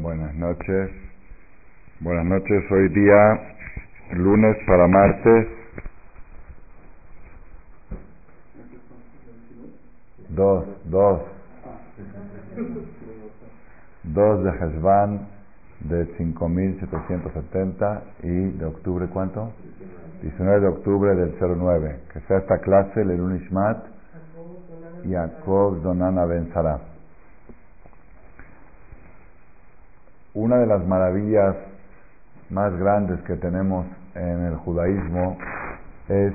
Buenas noches. Buenas noches. Hoy día lunes para martes. Dos, dos. Dos de Hezban de 5.770 y de octubre, ¿cuánto? 19 de octubre del 09. Que sea esta clase, el Ishmat, Jacob Donana Ben Sarah. Una de las maravillas más grandes que tenemos en el judaísmo es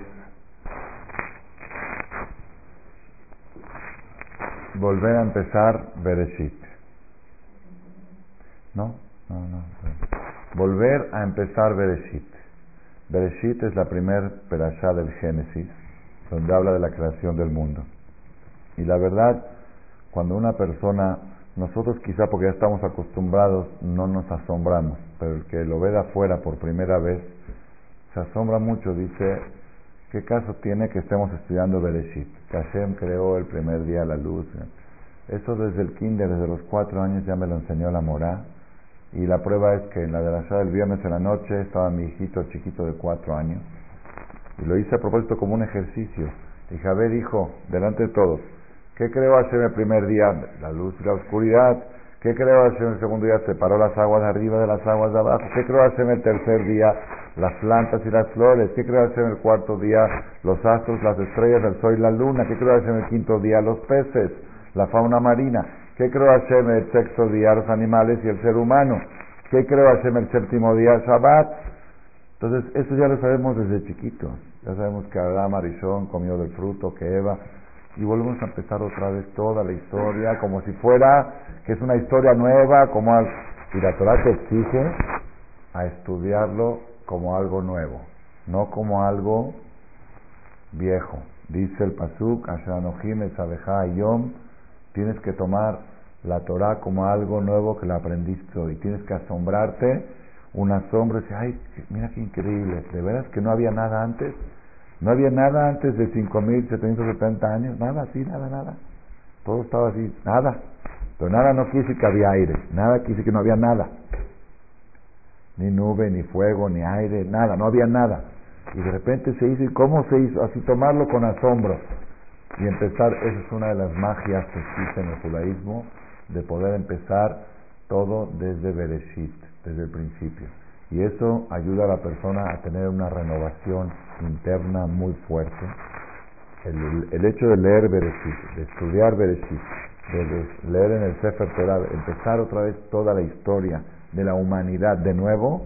volver a empezar Bereshit. ¿No? No, no. Volver a empezar Bereshit. Bereshit es la primer perashá del Génesis, donde habla de la creación del mundo. Y la verdad, cuando una persona nosotros quizá porque ya estamos acostumbrados no nos asombramos, pero el que lo ve de afuera por primera vez se asombra mucho, dice, ¿qué caso tiene que estemos estudiando Bereshit? Que Hashem creó el primer día la luz. Eso desde el kinder, desde los cuatro años ya me lo enseñó la Morá. Y la prueba es que en la de la del viernes en la noche estaba mi hijito chiquito de cuatro años. Y lo hice a propósito como un ejercicio. Y Javé dijo, delante de todos, ¿Qué creó Hashem el primer día? La luz y la oscuridad. ¿Qué creó Hashem el segundo día? Separó las aguas de arriba de las aguas de abajo. ¿Qué creó Hashem el tercer día? Las plantas y las flores. ¿Qué creó Hashem el cuarto día? Los astros, las estrellas, el sol y la luna. ¿Qué creó Hashem el quinto día? Los peces, la fauna marina. ¿Qué creó Hashem el sexto día? Los animales y el ser humano. ¿Qué creó Hashem el séptimo día? Shabbat. Entonces, eso ya lo sabemos desde chiquitos. Ya sabemos que Adán Arizón comió del fruto, que Eva y volvemos a empezar otra vez toda la historia como si fuera que es una historia nueva, como al, y la Torah te exige a estudiarlo como algo nuevo, no como algo viejo. Dice el Pasuk, Yom, tienes que tomar la Torah como algo nuevo que la aprendiste hoy. Tienes que asombrarte, un asombro, y decir, ay, mira qué increíble, de veras que no había nada antes. No había nada antes de 5.770 años, nada así, nada, nada. Todo estaba así, nada. Pero nada no quise que había aire, nada quise que no había nada. Ni nube, ni fuego, ni aire, nada, no había nada. Y de repente se hizo, ¿y cómo se hizo? Así tomarlo con asombro. Y empezar, esa es una de las magias que existe en el judaísmo, de poder empezar todo desde Bereshit, desde el principio. Y eso ayuda a la persona a tener una renovación interna muy fuerte. El, hecho de leer Bereshit, de estudiar Bereshit, de leer en el Sefer Torah, empezar otra vez toda la historia de la humanidad de nuevo,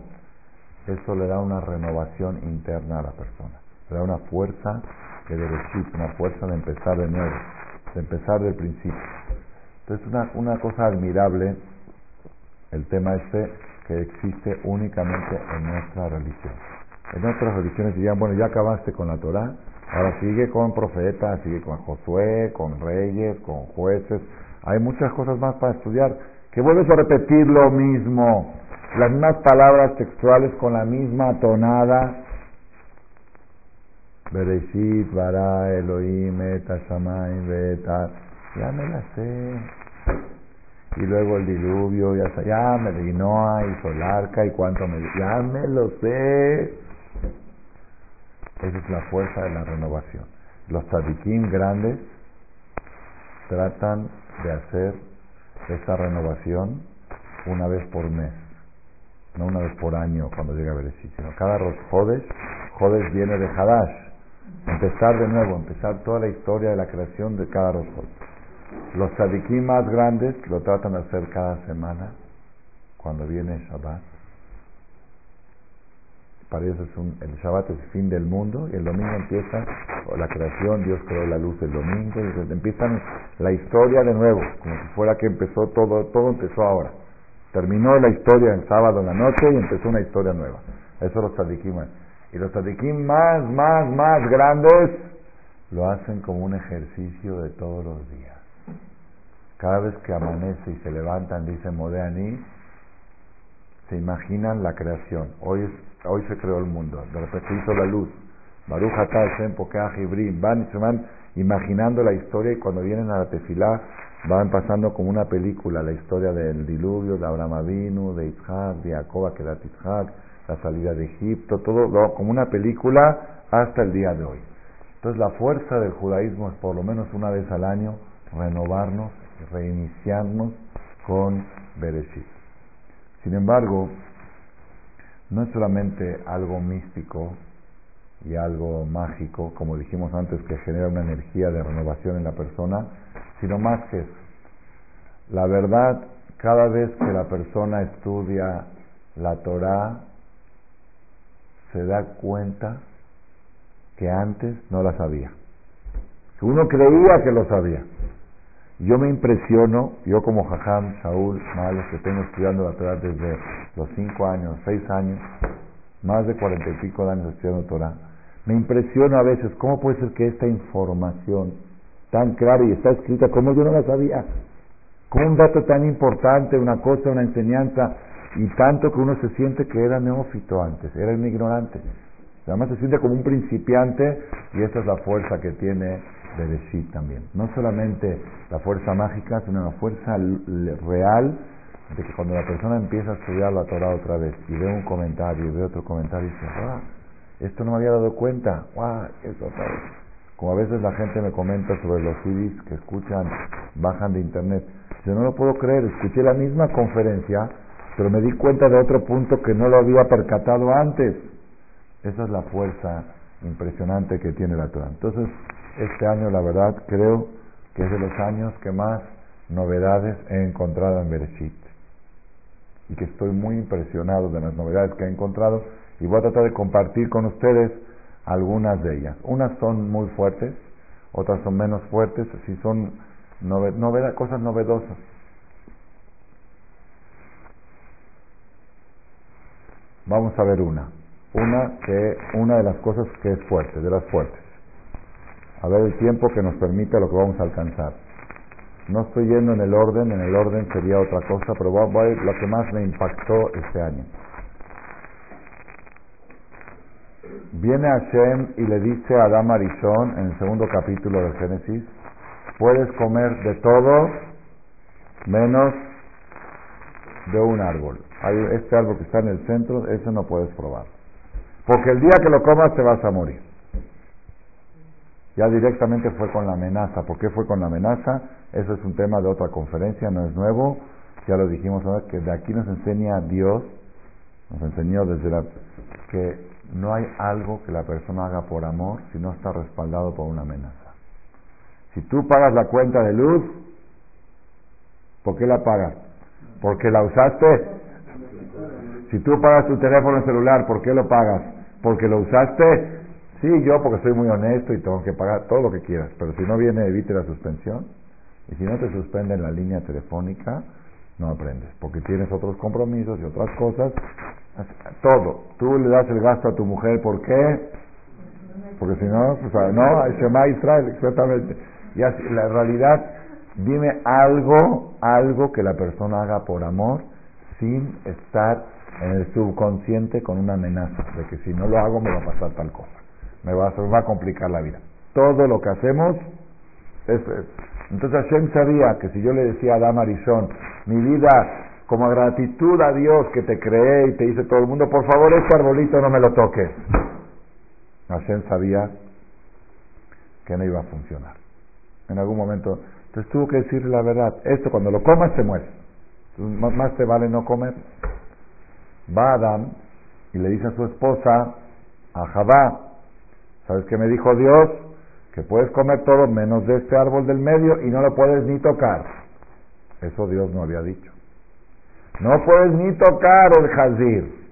eso le da una renovación interna a la persona. Le da una fuerza de Bereshit, una fuerza de empezar de nuevo, de empezar del principio. Entonces, una, una cosa admirable, el tema este, que existe únicamente en nuestra religión. En otras religiones dirían, bueno, ya acabaste con la Torah, ahora sigue con profetas, sigue con Josué, con reyes, con jueces. Hay muchas cosas más para estudiar. Que vuelves a repetir lo mismo, las mismas palabras textuales con la misma tonada. Bereshit, Bara, Elohim, Beta. Ya me la sé y luego el diluvio, ya, ya me vino hizo el arca y cuánto me ya me lo sé. Esa es la fuerza de la renovación. Los tzadikim grandes tratan de hacer esta renovación una vez por mes, no una vez por año cuando llega a Bereshit, sino cada Jodes, Jodes viene de Hadash, empezar de nuevo, empezar toda la historia de la creación de cada Jodes. Los tzadikim más grandes lo tratan de hacer cada semana, cuando viene Shabbat. Para ellos es un, el Shabbat es el fin del mundo y el domingo empieza la creación, Dios creó la luz el domingo, y empiezan la historia de nuevo, como si fuera que empezó todo, todo empezó ahora. Terminó la historia el sábado en la noche y empezó una historia nueva. Eso los tzadikim. Y los tzadikim más, más, más grandes lo hacen como un ejercicio de todos los días. Cada vez que amanece y se levantan, dice Modeani, se imaginan la creación. Hoy, hoy se creó el mundo, de repente hizo la luz. Baruch Hashem, Pokeah Ibrim, van y se van imaginando la historia y cuando vienen a la tefilá van pasando como una película la historia del diluvio, de Abraham Avinu, de Isaac, de Jacob, que Isaac, la salida de Egipto, todo como una película hasta el día de hoy. Entonces la fuerza del judaísmo es por lo menos una vez al año renovarnos, reiniciarnos con Bereshit. Sin embargo, no es solamente algo místico y algo mágico, como dijimos antes, que genera una energía de renovación en la persona, sino más que eso. La verdad, cada vez que la persona estudia la Torah, se da cuenta que antes no la sabía. Uno creía que lo sabía. Yo me impresiono, yo como Jajam, Saúl, Males, que tengo estudiando la Torah desde los cinco años, seis años, más de cuarenta y pico de años estudiando Torah, me impresiono a veces cómo puede ser que esta información tan clara y está escrita como yo no la sabía, como un dato tan importante, una cosa, una enseñanza, y tanto que uno se siente que era neófito antes, era un ignorante. Además se siente como un principiante y esta es la fuerza que tiene Bereshit también. No solamente la fuerza mágica, sino la fuerza real de que cuando la persona empieza a estudiar la Torah otra vez y ve un comentario y ve otro comentario y dice, ¡ah! Esto no me había dado cuenta, ¡ah! Eso otra vez. Como a veces la gente me comenta sobre los CDs que escuchan, bajan de internet. Yo no lo puedo creer, escuché la misma conferencia, pero me di cuenta de otro punto que no lo había percatado antes. Esa es la fuerza impresionante que tiene la Torah. Entonces, este año, la verdad, creo que es de los años que más novedades he encontrado en Bereshit. Y que estoy muy impresionado de las novedades que he encontrado y voy a tratar de compartir con ustedes algunas de ellas. Unas son muy fuertes, otras son menos fuertes, si son cosas novedosas. Vamos a ver una una que una de las cosas que es fuerte, de las fuertes. A ver el tiempo que nos permite lo que vamos a alcanzar. No estoy yendo en el orden, en el orden sería otra cosa, pero voy a ver lo que más me impactó este año. Viene Hashem y le dice a Adam Arishon en el segundo capítulo de Génesis, puedes comer de todo menos de un árbol. Hay este árbol que está en el centro, ese no puedes probar. Porque el día que lo comas te vas a morir. Ya directamente fue con la amenaza. ¿Por qué fue con la amenaza? Eso es un tema de otra conferencia, no es nuevo. Ya lo dijimos ahora, que de aquí nos enseña Dios, nos enseñó desde la que no hay algo que la persona haga por amor si no está respaldado por una amenaza. Si tú pagas la cuenta de luz, ¿por qué la pagas? ¿Porque la usaste? Si tú pagas tu teléfono celular, ¿por qué lo pagas? porque lo usaste, sí, yo porque soy muy honesto y tengo que pagar todo lo que quieras, pero si no viene, evite la suspensión. Y si no te suspenden la línea telefónica, no aprendes, porque tienes otros compromisos y otras cosas. Todo. Tú le das el gasto a tu mujer, ¿por qué? Porque si no, pues, no, Shema Israel, exactamente. Y así, la realidad, dime algo, algo que la persona haga por amor sin estar en el subconsciente con una amenaza de que si no lo hago me va a pasar tal cosa, me va a, complicar la vida. Todo lo que hacemos es, Entonces Hashem sabía que si yo le decía a Adam Arishon, mi vida como gratitud a Dios que te creé y te dice todo el mundo, por favor este arbolito no me lo toques. Hashem sabía que no iba a funcionar. En algún momento, entonces tuvo que decirle la verdad, esto cuando lo comas te mueres. Más te vale no comer. Va Adam y le dice a su esposa, a Jabá, ¿sabes qué me dijo Dios? Que puedes comer todo menos de este árbol del medio y no lo puedes ni tocar. Eso Dios no había dicho. No puedes ni tocar el jazir.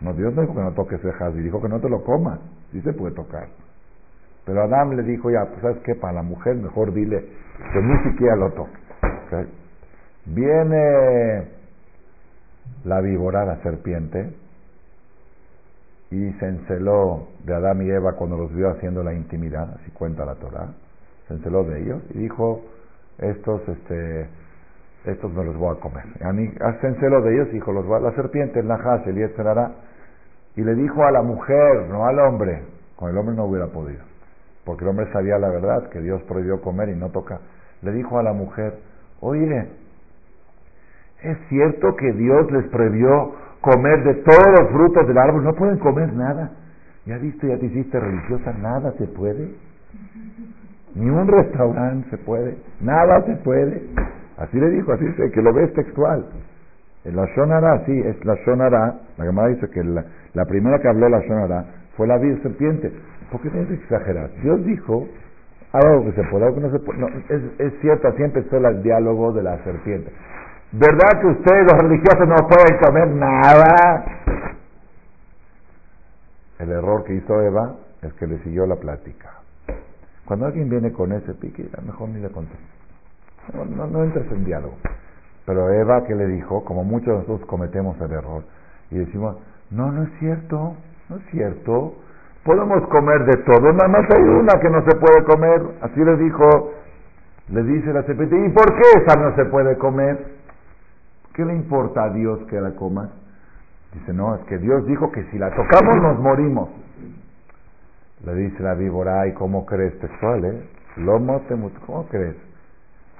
No, Dios no dijo que no toques el jazir, dijo que no te lo comas. Sí se puede tocar. Pero Adam le dijo, ya, pues sabes qué, para la mujer mejor dile que ni siquiera lo toque. Viene la víbora, la serpiente, y se enceló de Adán y Eva cuando los vio haciendo la intimidad, así cuenta la Torah, se enceló de ellos y dijo, estos, este, estos me los voy a comer. Se enceló de ellos y dijo, los la serpiente, el Najas, el Yetzerara, y le dijo a la mujer, no al hombre, con el hombre no hubiera podido, porque el hombre sabía la verdad, que Dios prohibió comer y no tocar. Le dijo a la mujer, oye, es cierto que Dios les prohibió comer de todos los frutos del árbol, no pueden comer nada. Ya viste, ya te hiciste religiosa, nada se puede. Ni un restaurante se puede, nada se puede. Así le dijo, así dice, que lo ves textual. La Shonara, sí, es la Shonara. La Gemara dice que la, primera que habló la Shonara fue la vida serpiente. ¿Por qué tienes que exagerar? Dios dijo algo que se puede, algo que no se puede. es, es cierto, así empezó el diálogo de la serpiente. ¿Verdad que ustedes, los religiosos, no pueden comer nada? El error que hizo Eva es que le siguió la plática. Cuando alguien viene con ese pique, mejor ni le contestes. No, no, entres en diálogo. Pero Eva, que le dijo? Como muchos de nosotros cometemos el error y decimos, no, no es cierto, no es cierto. Podemos comer de todo, nada más hay una que no se puede comer. Así le dijo, le dice la serpiente, ¿y por qué esa no se puede comer? ¿Qué le importa a Dios que la coma? Dice, no, es que Dios dijo que si la tocamos nos morimos. Le dice la víbora, ¿y cómo crees textual, eh? Lomo ¿cómo crees?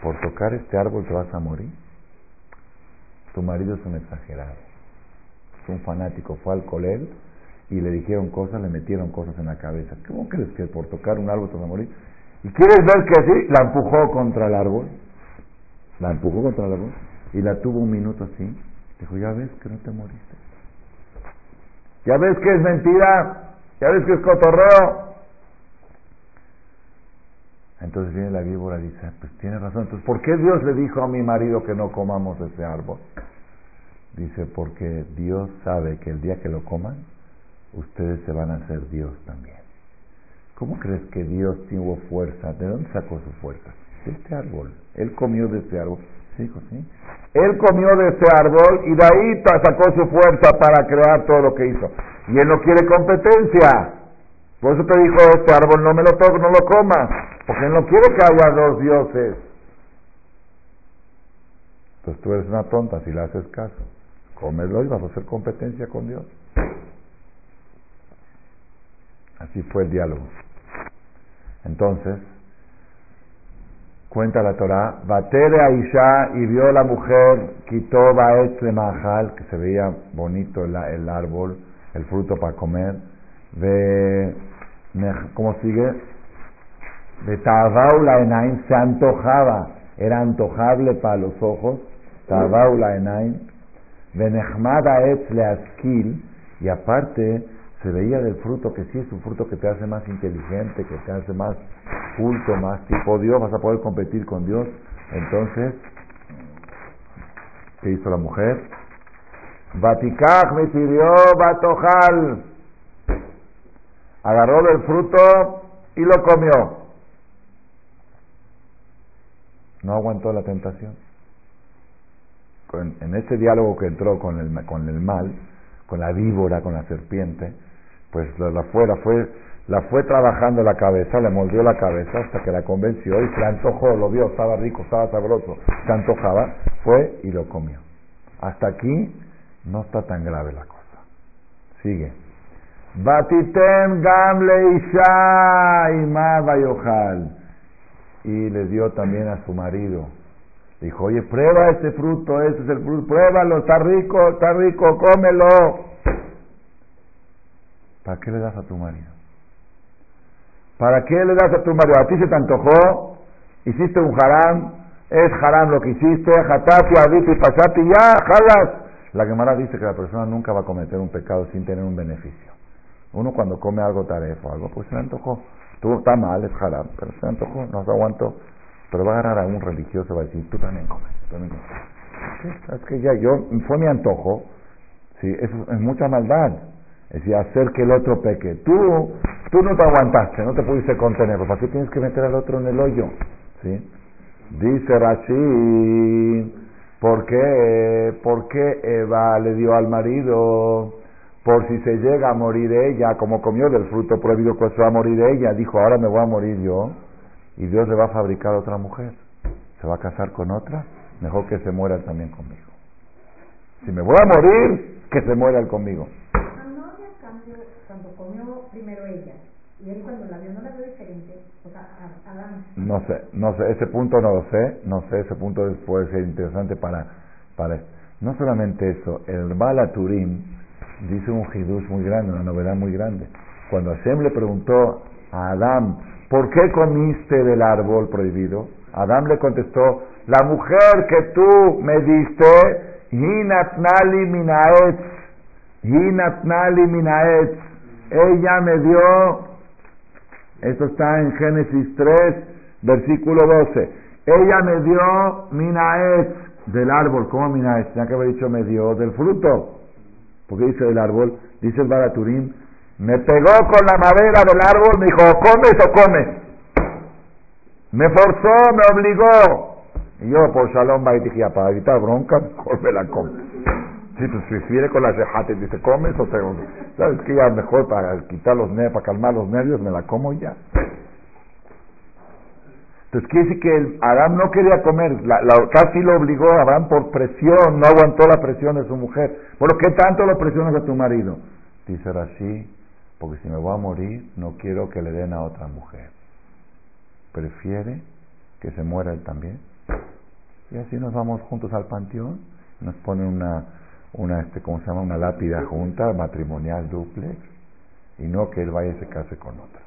Por tocar este árbol te vas a morir. Tu marido es un exagerado, es un fanático, fue al colel y le dijeron cosas, le metieron cosas en la cabeza. ¿Cómo crees que por tocar un árbol te vas a morir? ¿Y quieres ver que así? La empujó contra el árbol. La empujó contra el árbol y la tuvo un minuto así. Dijo, ya ves que no te moriste. Ya ves que es mentira. Ya ves que es cotorreo. Entonces viene la víbora y dice, pues tiene razón. Entonces, ¿por qué Dios le dijo a mi marido que no comamos ese árbol? Dice, porque Dios sabe que el día que lo coman, ustedes se van a hacer Dios también. ¿Cómo crees que Dios tuvo fuerza? ¿De dónde sacó su fuerza? De este árbol. Él comió de este árbol. Él comió de ese árbol y de ahí sacó su fuerza para crear todo lo que hizo. Y él no quiere competencia. Por eso te dijo, este árbol no me lo toques, no lo comas. Porque él no quiere que haya dos dioses. Entonces tú eres una tonta si le haces caso. Cómelo y vas a hacer competencia con Dios. Así fue el diálogo. Entonces, cuenta la Torah, Batere Aisha y vio la mujer, quitó Baet de Mahal, que se veía bonito el, el árbol, el fruto para comer, de, ¿cómo sigue? De Tabaula Enaim, se antojaba, era antojable para los ojos, Tabaula Enaim, de Nehmada Etz Leaskil, y aparte se veía del fruto que sí es un fruto que te hace más inteligente, que te hace más culto, más tipo Dios, vas a poder competir con Dios. Entonces, ¿qué hizo la mujer? Batikaj me pidió Batojal. Agarró del fruto y lo comió. No aguantó la tentación. en ese diálogo que entró con el, con el mal, con la víbora, con la serpiente, pues la, fue, la fue, la fue trabajando la cabeza, le moldeó la cabeza hasta que la convenció y se la antojó, lo vio, estaba rico, estaba sabroso, se antojaba, fue y lo comió. Hasta aquí no está tan grave la cosa. Sigue. Batitem gamle isha y le dio también a su marido. Dijo, oye, prueba este fruto, este es el fruto, pruébalo, está rico, está rico, cómelo. ¿Para qué le das a tu marido? ¿Para qué le das a tu marido? ¿A ti se te antojó? ¿Hiciste un haram? ¿Es haram lo que hiciste? ¿Hatati, aditi, pasati? Ya, jalas. La Gemara dice que la persona nunca va a cometer un pecado sin tener un beneficio. Uno cuando come algo tarefo algo, pues se le antojó. Tú está mal, es haram, pero se le antojó, no se aguantó. Pero va a agarrar a un religioso va a decir, tú también comes, tú también comes. Es que ya, yo, fue mi antojo, sí, es, es mucha maldad. Es decir, hacer que el otro peque. Tú, tú no te aguantaste, no te pudiste contener. ¿Para qué tienes que meter al otro en el hoyo? ¿Sí? Dice Rashi, ¿por qué? ¿Por qué Eva le dio al marido? Por si se llega a morir ella, como comió del fruto prohibido, pues se va a morir ella. Dijo, ahora me voy a morir yo. Y Dios le va a fabricar otra mujer. Se va a casar con otra. Mejor que se muera también conmigo. Si me voy a morir, que se muera él conmigo primero ella y él cuando la vio no la vio diferente, o No sé, no sé, ese punto no lo sé, no sé, ese punto puede ser interesante para, para no solamente eso, el Bala Turim dice un hidush muy grande, una novedad muy grande. Cuando Hashem le preguntó a Adán, ¿por qué comiste del árbol prohibido? Adán le contestó, la mujer que tú me diste, Hinatnali minaetz, Hinatnali minaetz, ella me dio, esto está en Génesis 3, versículo 12, ella me dio minaetz del árbol, ¿cómo minaetz? Tenía que haber dicho me dio del fruto, porque dice del árbol, dice el Baraturim, me pegó con la madera del árbol, me dijo, comes o comes. Me forzó, me obligó. Y yo, por Shalom dije, para evitar bronca, mejor me la como. Si pues si viene con la y dice, ¿comes o te.? ¿Sabes qué? Ya mejor para quitar los nervios, para calmar los nervios, me la como ya. Entonces quiere decir que Adán no quería comer, la, casi lo obligó a Abraham por presión, no aguantó la presión de su mujer. Bueno, ¿qué tanto lo presionas a tu marido? Dice así, porque si me voy a morir, no quiero que le den a otra mujer. Prefiere que se muera él también. Y así nos vamos juntos al panteón, nos ponen una, una este, ¿cómo se llama? Una lápida junta, matrimonial duplex, y no que él vaya se case con otra.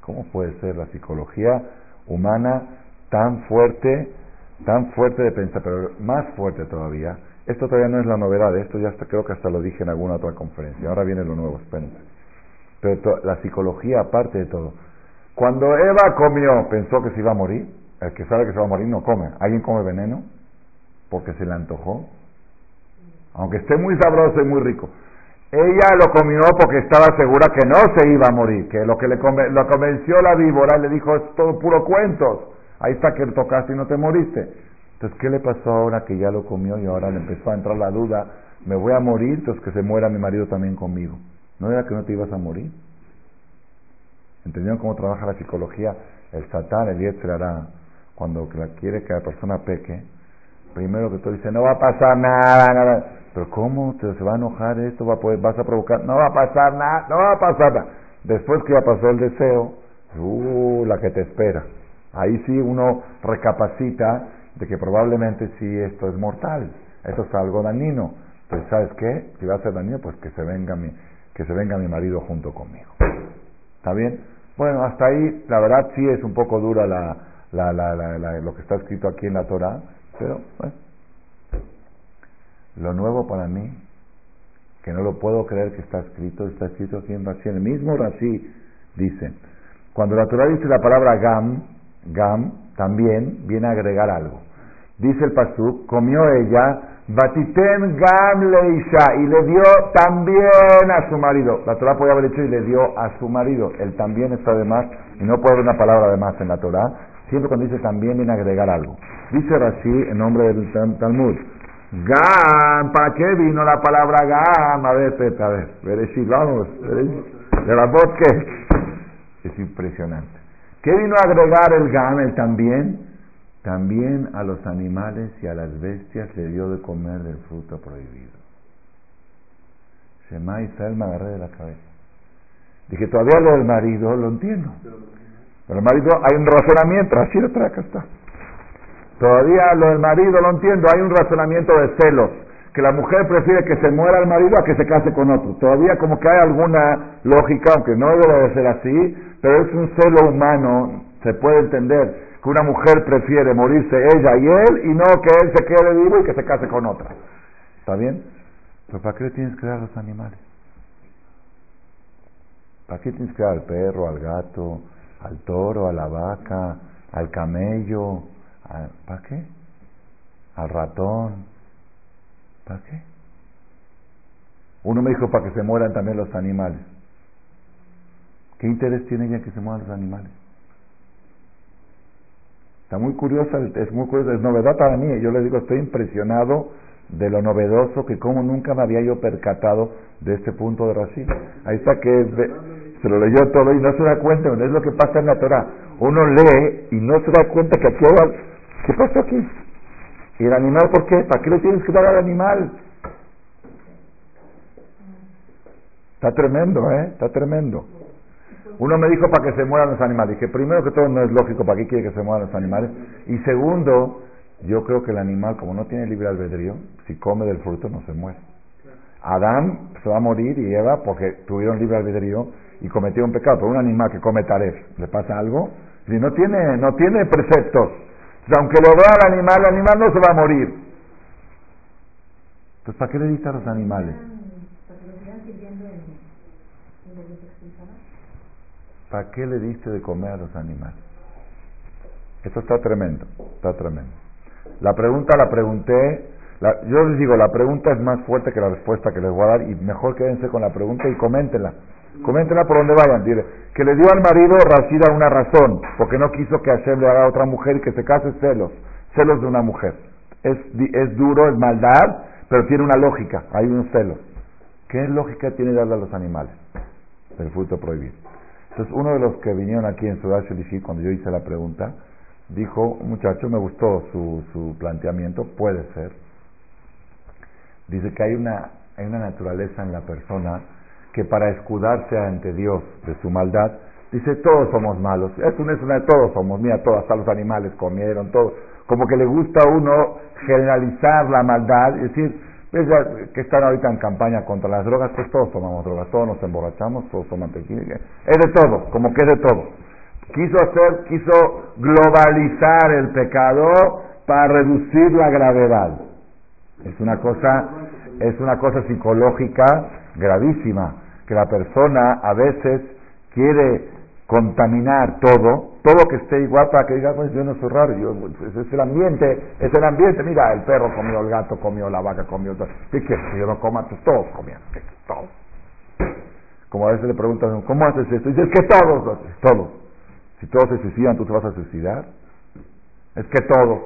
¿Cómo puede ser la psicología humana tan fuerte, tan fuerte de pensar, pero más fuerte todavía, esto todavía no es la novedad, esto ya hasta, creo que hasta lo dije en alguna otra conferencia. Ahora viene lo nuevo, espérense. Pero la psicología, aparte de todo. Cuando Eva comió, pensó que se iba a morir. El que sabe que se va a morir no come. ¿Alguien come veneno? Porque se le antojó. Aunque esté muy sabroso y muy rico. Ella lo comió porque estaba segura que no se iba a morir. Que lo que le lo convenció la víbora le dijo, es todo puro cuentos. Ahí está que tocaste y no te moriste. Entonces, ¿qué le pasó ahora que ya lo comió y ahora le empezó a entrar la duda? Me voy a morir, entonces que se muera mi marido también conmigo. ¿No era que no te ibas a morir? ¿Entendieron cómo trabaja la psicología? El satán, el hará cuando quiere que la persona peque, primero que todo dice, no va a pasar nada, nada. Pero ¿cómo? ¿Te, ¿Se va a enojar esto? ¿Va a ¿Vas a provocar? No va a pasar nada, no va a pasar nada. Después que ya pasó el deseo, uh, la que te espera. Ahí sí uno recapacita de que probablemente sí esto es mortal, esto es algo dañino. Pues ¿sabes qué? Si va a ser dañino, pues que se venga mi, que se venga mi marido junto conmigo. ¿Está bien? Bueno, hasta ahí la verdad sí es un poco dura la, la, la, lo que está escrito aquí en la Torah, pero bueno. Lo nuevo para mí, que no lo puedo creer que está escrito, está escrito aquí en Rashi. El mismo Rashi dice, cuando la Torah dice la palabra Gam, Gam también viene a agregar algo. Dice el Pasuk, comió ella, Batiten Gam Leisha, y le dio también a su marido. La Torah podía haber dicho y le dio a su marido. El también está de más, y no puede haber una palabra de más en la Torah. Siempre cuando dice también viene a agregar algo. Dice Rashi en nombre del Talmud, Gam, ¿para qué vino la palabra Gam? A ver, a ver, Bereshit, vamos, de la voz que es impresionante. ¿Qué vino a agregar el Gam, el también? También a los animales y a las bestias le dio de comer del fruto prohibido. Shema Israel me agarré de la cabeza. Dije, todavía lo del marido lo entiendo. Pero el marido hay un razonamiento, así lo trae, acá está. Todavía lo del marido lo entiendo, hay un razonamiento de celos, que la mujer prefiere que se muera el marido a que se case con otro. Todavía como que hay alguna lógica, aunque no debe de ser así, pero es un celo humano, se puede entender que una mujer prefiere morirse ella y él y no que él se quede vivo y que se case con otra. ¿Está bien? Pero ¿para qué tienes que dar a los animales? ¿Para qué tienes que dar al perro, al gato, al toro, a la vaca, al camello? ¿Para qué? Al ratón. ¿Para qué? Uno me dijo para que se mueran también los animales. ¿Qué interés tiene ella que se mueran los animales? Está muy curiosa, es muy curiosa, es novedad para mí. Yo le digo, estoy impresionado de lo novedoso que como nunca me había yo percatado de este punto de Rashid. Ahí está que se lo leyó todo y no se da cuenta, es lo que pasa en la Torah. Uno lee y no se da cuenta que aquí ¿qué pasa aquí? ¿Y el animal por qué? ¿Para qué le tienes que dar al animal? Está tremendo, ¿eh? Está tremendo. Uno me dijo para que se mueran los animales. Dije, primero que todo no es lógico para qué quiere que se mueran los animales. Y segundo, yo creo que el animal, como no tiene libre albedrío, si come del fruto no se muere. Adán se va a morir y Eva porque tuvieron libre albedrío y cometieron pecado. Pero un animal que come taref, ¿le pasa algo? Si no tiene, no tiene preceptos. Aunque lo vea al animal, el animal no se va a morir. Entonces, ¿para qué le diste a los animales? ¿Para qué le diste de comer a los animales? Esto está tremendo, está tremendo. La pregunta la pregunté, yo les digo, la pregunta es más fuerte que la respuesta que les voy a dar y mejor quédense con la pregunta y coméntenla. Coméntenla por donde vayan. Dile, que le dio al marido Rashida una razón, porque no quiso que Hashem le haga otra mujer y que se case celos, celos de una mujer. Es, es duro, es maldad, pero tiene una lógica, hay un celo. ¿Qué lógica tiene darle a los animales? El fruto prohibido. Entonces, uno de los que vinieron aquí en Shelishi, cuando yo hice la pregunta, dijo, muchacho, me gustó su, su planteamiento, puede ser. Dice que hay una, hay una naturaleza en la persona que para escudarse ante Dios de su maldad, dice, todos somos malos. Es una, es una, todos somos, mira, todos, hasta los animales comieron, todo. Como que le gusta a uno generalizar la maldad y decir, que están ahorita en campaña contra las drogas, pues todos tomamos drogas, todos nos emborrachamos, todos toman tequila, es de todo, como que es de todo. Quiso hacer, quiso globalizar el pecado para reducir la gravedad. Es una cosa, es una cosa psicológica gravísima, que la persona a veces quiere contaminar todo, todo que esté igual para que diga, pues yo no soy raro, yo, pues, es el ambiente, es el ambiente, mira, el perro comió, el gato comió, la vaca comió. ¿qué quieres que yo no coma? Pues todos comían, todos. Como a veces le preguntan, ¿cómo haces esto? Y dices que todos, todos. Si todos se suicidan, ¿tú te vas a suicidar? Es que todos.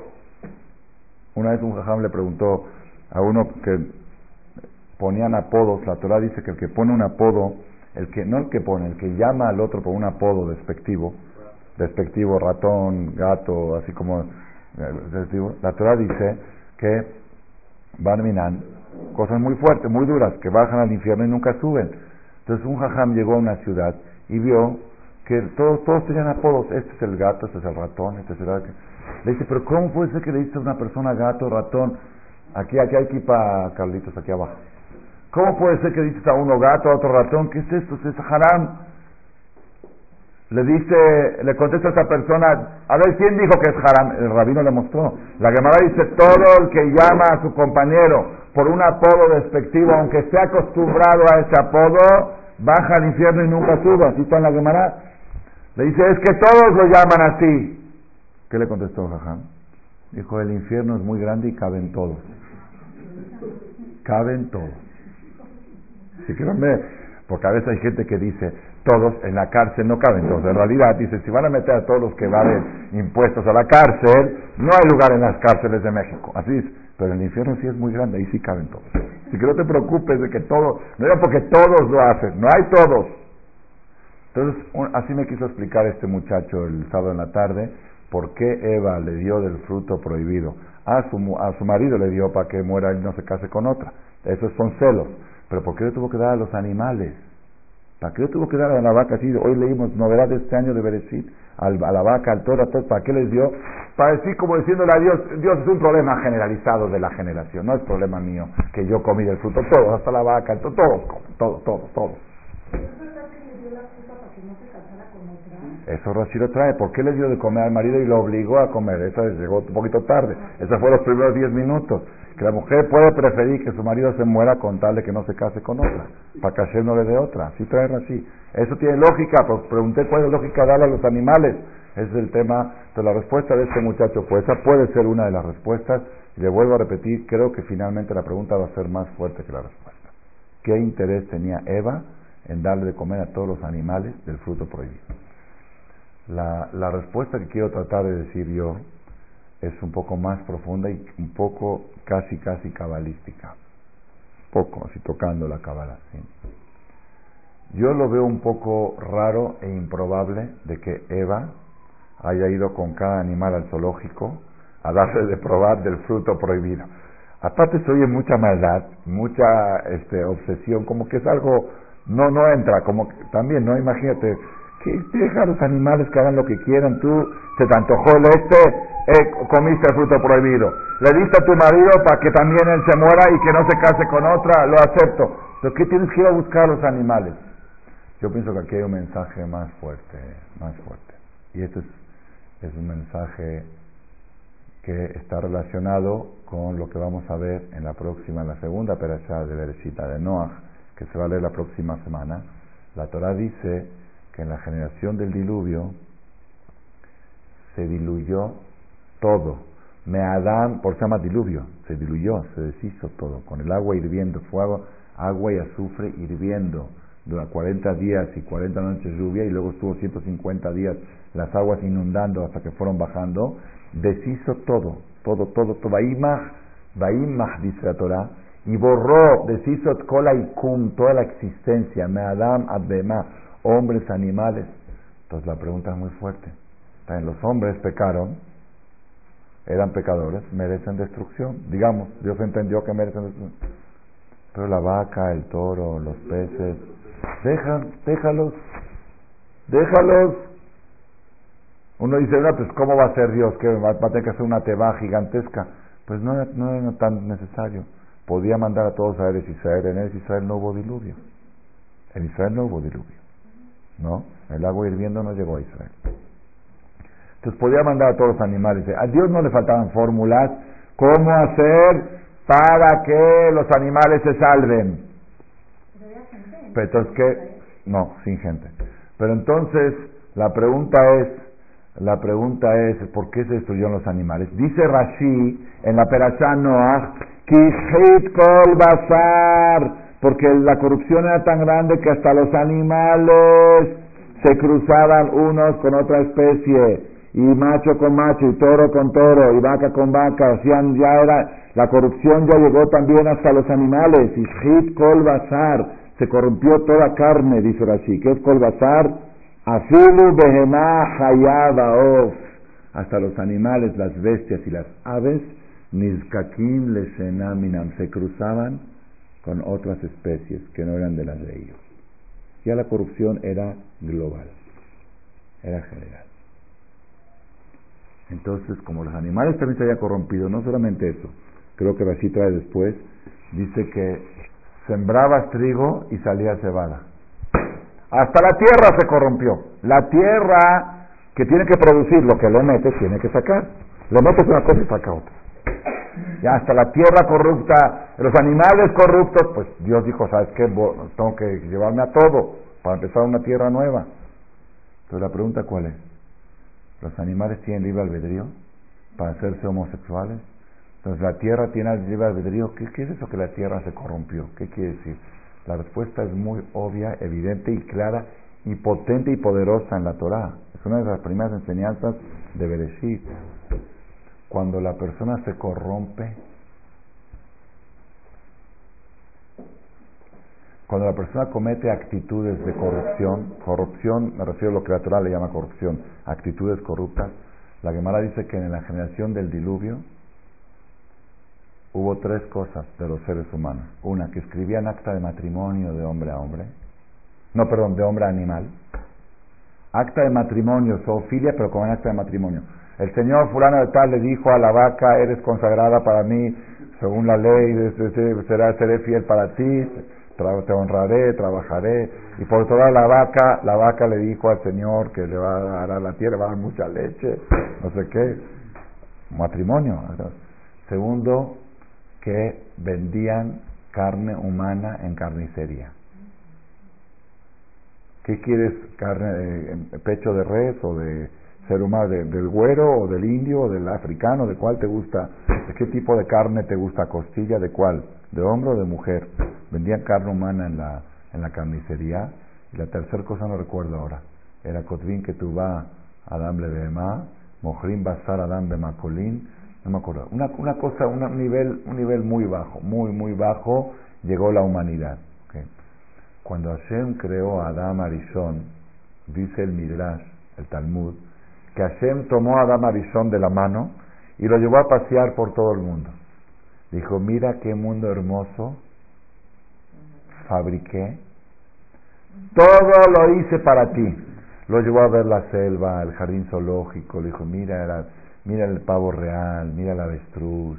Una vez un jajam le preguntó a uno que ponían apodos, la Torah dice que el que pone un apodo, el que no el que pone, el que llama al otro por un apodo despectivo, despectivo, ratón, gato, así como eh, la Torah dice que van cosas muy fuertes, muy duras, que bajan al infierno y nunca suben. Entonces un jajam llegó a una ciudad y vio que todos, todos tenían apodos, este es el gato, este es el ratón, este es el... Le dice, pero ¿cómo puede ser que le dice a una persona gato, ratón? Aquí, aquí hay equipa, Carlitos, aquí abajo. ¿Cómo puede ser que dices a uno gato, a otro ratón? ¿Qué es esto? Es haram. Le dice, le contesta a esa persona, a ver, ¿quién dijo que es haram? El rabino le mostró. La Gemara dice, todo el que llama a su compañero por un apodo despectivo, aunque esté acostumbrado a ese apodo, baja al infierno y nunca suba. Así está en la Gemara. Le dice, es que todos lo llaman así. ¿Qué le contestó Jajam? Dijo, el infierno es muy grande y caben todos. Caben todos. Porque a veces hay gente que dice, todos en la cárcel no caben todos. En realidad, dice, si van a meter a todos los que valen impuestos a la cárcel, no hay lugar en las cárceles de México. Así es. Pero el infierno sí es muy grande, ahí sí caben todos. Así que no te preocupes de que todos, no era porque todos lo hacen, no hay todos. Entonces, así me quiso explicar este muchacho el sábado en la tarde, por qué Eva le dio del fruto prohibido. A su, a su marido le dio para que muera y no se case con otra. Esos son celos. Pero ¿por qué le tuvo que dar a los animales? ¿Para qué le tuvo que dar a la vaca? Sí, hoy leímos novedad de este año de Bereshit, a la vaca, al toro, a todo. ¿Para qué les dio? Para decir como diciéndole a Dios, Dios es un problema generalizado de la generación, no es problema mío que yo comí del fruto, todos, hasta la vaca, todos, todos, todos, todos. Eso Rashi lo trae. ¿Por qué le dio de comer al marido y lo obligó a comer? Eso llegó un poquito tarde. Esos fueron los primeros diez minutos que la mujer puede preferir que su marido se muera con tal de que no se case con otra, para que Hashem no le dé otra, así traer así. Eso tiene lógica, pues pregunté cuál es la lógica darle a los animales. Ese es el tema de la respuesta de este muchacho. Pues esa puede ser una de las respuestas. Y le vuelvo a repetir, creo que finalmente la pregunta va a ser más fuerte que la respuesta. ¿Qué interés tenía Eva en darle de comer a todos los animales del fruto prohibido? La, la respuesta que quiero tratar de decir yo es un poco más profunda y un poco casi, casi cabalística. Poco, así tocando la cabala. Yo lo veo un poco raro e improbable de que Eva haya ido con cada animal al zoológico a darle de probar del fruto prohibido. Aparte se oye mucha maldad, mucha este, obsesión, como que es algo, no, no entra, como también, no, imagínate, que deja a los animales que hagan lo que quieran. Tú se te antojó el este, eh, comiste el fruto prohibido. Le diste a tu marido para que también él se muera y que no se case con otra, lo acepto. Pero ¿qué tienes que ir a buscar a los animales? Yo pienso que aquí hay un mensaje más fuerte, más fuerte. Y este es, es un mensaje que está relacionado con lo que vamos a ver en la próxima, en la segunda perashá de Bereshita de Noah, que se va a leer la próxima semana. La Torah dice que en la generación del diluvio se diluyó todo. Me Adán, por se llama diluvio, se diluyó, se deshizo todo, con el agua hirviendo, fuego, agua y azufre hirviendo durante 40 días y 40 noches lluvia y luego estuvo 150 días las aguas inundando hasta que fueron bajando, deshizo todo, todo, todo, todo, Baimah, dice la Torah, y borró, deshizo cola y cum, toda la existencia, me Adam, Adbema, hombres, animales. Entonces la pregunta es muy fuerte. También los hombres pecaron, eran pecadores, merecen destrucción. Digamos, Dios entendió que merecen destrucción. Pero la vaca, el toro, los peces, dejan, déjalos, déjalos. Uno dice, pues ¿cómo va a ser Dios? que va, a tener que hacer una teba gigantesca? Pues no, no era tan necesario. Podía mandar a todos a Eres Israel. En Eres Israel no hubo diluvio. En Israel no hubo diluvio. ¿No? El agua hirviendo no llegó a Israel. Entonces podía mandar a todos los animales. A Dios no le faltaban fórmulas. ¿Cómo hacer para que los animales se salven? Pero entonces, ¿qué? No, sin gente. Pero entonces, la pregunta es, la pregunta es, ¿por qué se destruyeron los animales? Dice Rashi en la Perashá Noah, kol basar, porque la corrupción era tan grande que hasta los animales se cruzaban unos con otra especie, y macho con macho, y toro con toro, y vaca con vaca, hacían ya era, la corrupción ya llegó también hasta los animales, y kol basar, se corrompió toda carne, dice Rashi, que es kol basar, afilu behemah hayabaof, hasta los animales, las bestias y las aves, nizkakim lesenaminam, se cruzaban con otras especies que no eran de las de ellos. Ya la corrupción era global, era general. Entonces, como los animales también se habían corrompido, no solamente eso, creo que Rashi trae después, dice que sembrabas trigo y salía cebada. Hasta la tierra se corrompió. La tierra que tiene que producir lo que le metes, tiene que sacar. Le metes una cosa y saca otra. Ya hasta la tierra corrupta, los animales corruptos, pues Dios dijo, ¿sabes qué? Tengo que llevarme a todo para empezar una tierra nueva. Entonces la pregunta cuál es? ¿Los animales tienen libre albedrío para hacerse homosexuales? Entonces la tierra tiene libre albedrío. ¿Qué, ¿Qué es eso que la tierra se corrompió? ¿Qué quiere decir? La respuesta es muy obvia, evidente y clara y potente y poderosa en la Torah. Es una de las primeras enseñanzas de Bereshit. Cuando la persona se corrompe, cuando la persona comete actitudes de corrupción, corrupción, me refiero a lo que la Torah le llama corrupción, actitudes corruptas, la Gemara dice que en la generación del diluvio hubo tres cosas de los seres humanos. Una, que escribían acta de matrimonio de hombre a hombre, no, perdón, de hombre a animal. Acta de matrimonio, zoofilia, pero con acta de matrimonio. El señor fulano de tal le dijo a la vaca, eres consagrada para mí, según la ley, será, seré fiel para ti, te honraré, trabajaré. Y por toda la vaca, la vaca le dijo al señor que le va a dar a la tierra, va a dar mucha leche, no sé qué. Matrimonio. Segundo, que vendían carne humana en carnicería. ¿Qué quieres? ¿Carne, de pecho de res o de ser humano, del güero o del indio o del africano, de cuál te gusta, de qué tipo de carne te gusta, costilla, de cuál, de hombre o de mujer. Vendían carne humana en la, en la carnicería. Y la tercera cosa no recuerdo ahora. Era Kotvin que tú va Adam Lebema, Mojrim Basar Adam Bemakolin, no me acuerdo. Una, una cosa, un nivel, un nivel muy bajo, muy, muy bajo, llegó la humanidad. Cuando Hashem creó a Adam Arishon, dice el Midrash, el Talmud, que Hashem tomó a Adam Arishon de la mano y lo llevó a pasear por todo el mundo. Dijo, mira qué mundo hermoso fabriqué. Todo lo hice para ti. Lo llevó a ver la selva, el jardín zoológico, le dijo, mira, mira el pavo real, mira el avestruz,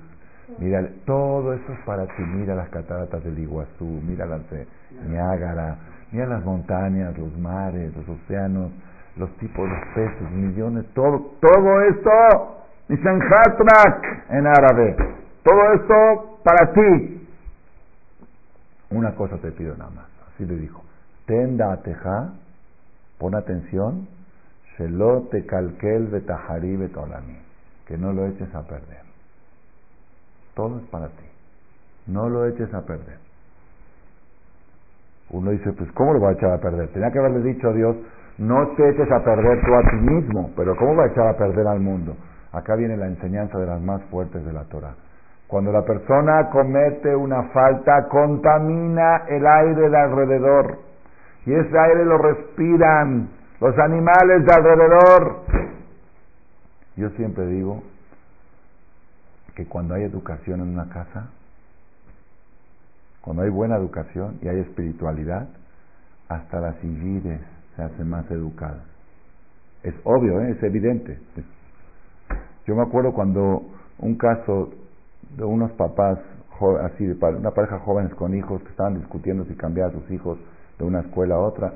mira, todo eso es para ti, mira las cataratas del Iguazú, mira las de Niágara, mira las montañas, los mares, los océanos, los tipos, de peces, millones, todo, todo esto, en árabe, todo esto para ti. Una cosa te pido nada más, así le dijo, tenda teja, pon atención, shelo te calquel betahari betolami, que no lo eches a perder. Todo es para ti, no lo eches a perder. Uno dice, pues ¿cómo lo va a echar a perder? Tenía que haberle dicho a Dios, no te eches a perder tú a ti mismo, pero ¿cómo va a echar a perder al mundo? Acá viene la enseñanza de las más fuertes de la Torah. Cuando la persona comete una falta, contamina el aire de alrededor. Y ese aire lo respiran los animales de alrededor. Yo siempre digo que cuando hay educación en una casa, cuando hay buena educación y hay espiritualidad, hasta las sillides se hacen más educadas. Es obvio, ¿eh? es evidente. Yo me acuerdo cuando un caso de unos papás, así, de una pareja jóvenes con hijos que estaban discutiendo si cambiar a sus hijos de una escuela a otra.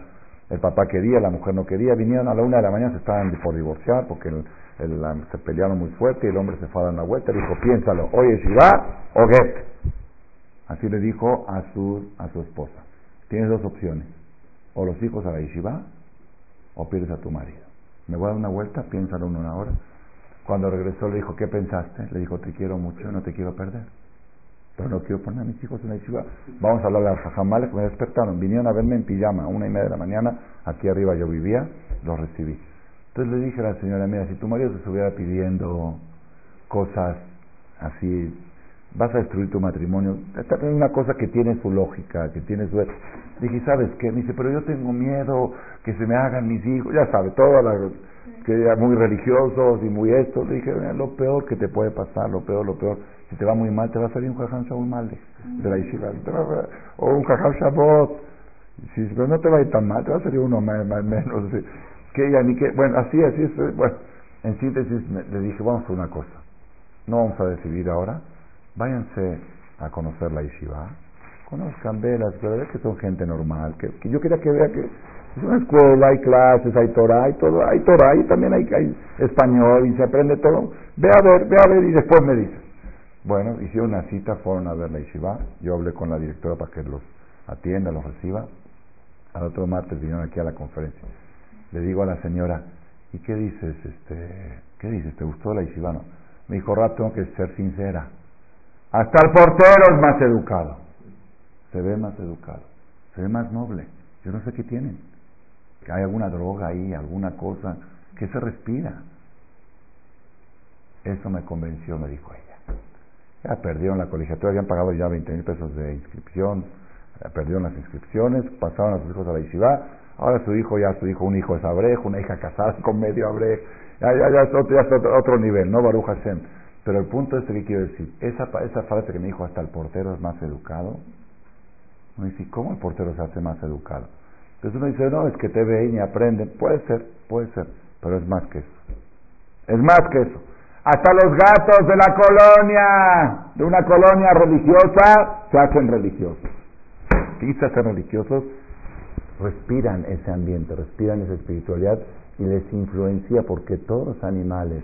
El papá quería, la mujer no quería. Vinieron a la una de la mañana, se estaban por divorciar porque se pelearon muy fuerte y el hombre se fue a dar una vuelta. Le dijo, piénsalo, oye, si va o get. Así le dijo a su, a su esposa. Tienes dos opciones. O los hijos a la yeshiva o pierdes a tu marido. Me voy a dar una vuelta, piénsalo una hora. Cuando regresó le dijo, ¿qué pensaste? Le dijo, te quiero mucho, no te quiero perder. Pero no quiero poner a mis hijos en la yeshiva. Vamos a hablar de Jajamales, me despertaron. Vinieron a verme en pijama, a una y media de la mañana. Aquí arriba yo vivía, los recibí. Entonces le dije a la señora, mira, si tu marido se estuviera pidiendo cosas así, vas a destruir tu matrimonio. Es una cosa que tiene su lógica, que tiene su... Dije, ¿sabes qué? Me dice, pero yo tengo miedo que se me hagan mis hijos. Ya sabe, todas las que muy religiosos y muy esto. Le dije, lo peor que te puede pasar, lo peor, lo peor, si te va muy mal, te va a salir un jajam Shaul mal de, la yeshiva, o un jajam Shabbat. Si, pero no te va a ir tan mal, te va a salir uno más, menos. Que ella ni que, bueno, así, así es. Bueno, en síntesis le dije, vamos a una cosa. No vamos a decidir ahora. Váyanse a conocer la yeshiva. Conozcan, velas, pero que son gente normal. Que, yo quería que vea que es una escuela, hay clases, hay Torah, hay todo, hay Torah y también hay, hay español y se aprende todo. Ve a ver, ve a ver y después me dice. Bueno, hicieron una cita, fueron a ver la Yeshiva. Yo hablé con la directora para que los atienda, los reciba. Al otro martes vinieron aquí a la conferencia. Le digo a la señora, ¿y qué dices? Este, ¿Qué dices? ¿Te gustó la Yeshiva? No. Me dijo, Rap, tengo que ser sincera. Hasta el portero es más educado. Se ve más educado. Se ve más noble. Yo no sé qué tienen que hay alguna droga ahí, alguna cosa, que se respira. Eso me convenció, me dijo ella. Ya perdieron la colegiatura, habían pagado ya 20 mil pesos de inscripción, perdieron las inscripciones, pasaron a sus hijos a la Yeshiva, ahora su hijo, ya su hijo, un hijo es abrejo, una hija casada con medio abrejo, ya, ya, ya, es, otro, otro, nivel, ¿no? Baruch Hashem. Pero el punto es que quiero decir, esa, esa frase que me dijo hasta el portero es más educado, me dice, ¿cómo el portero se hace más educado? Entonces uno dice, no, es que te ven y aprenden. Puede ser, puede ser, pero es más que eso. Es más que eso. Hasta los gatos de la colonia, de una colonia religiosa, se hacen religiosos. Y se hacen religiosos, respiran ese ambiente, respiran esa espiritualidad y les influencia porque todos los animales,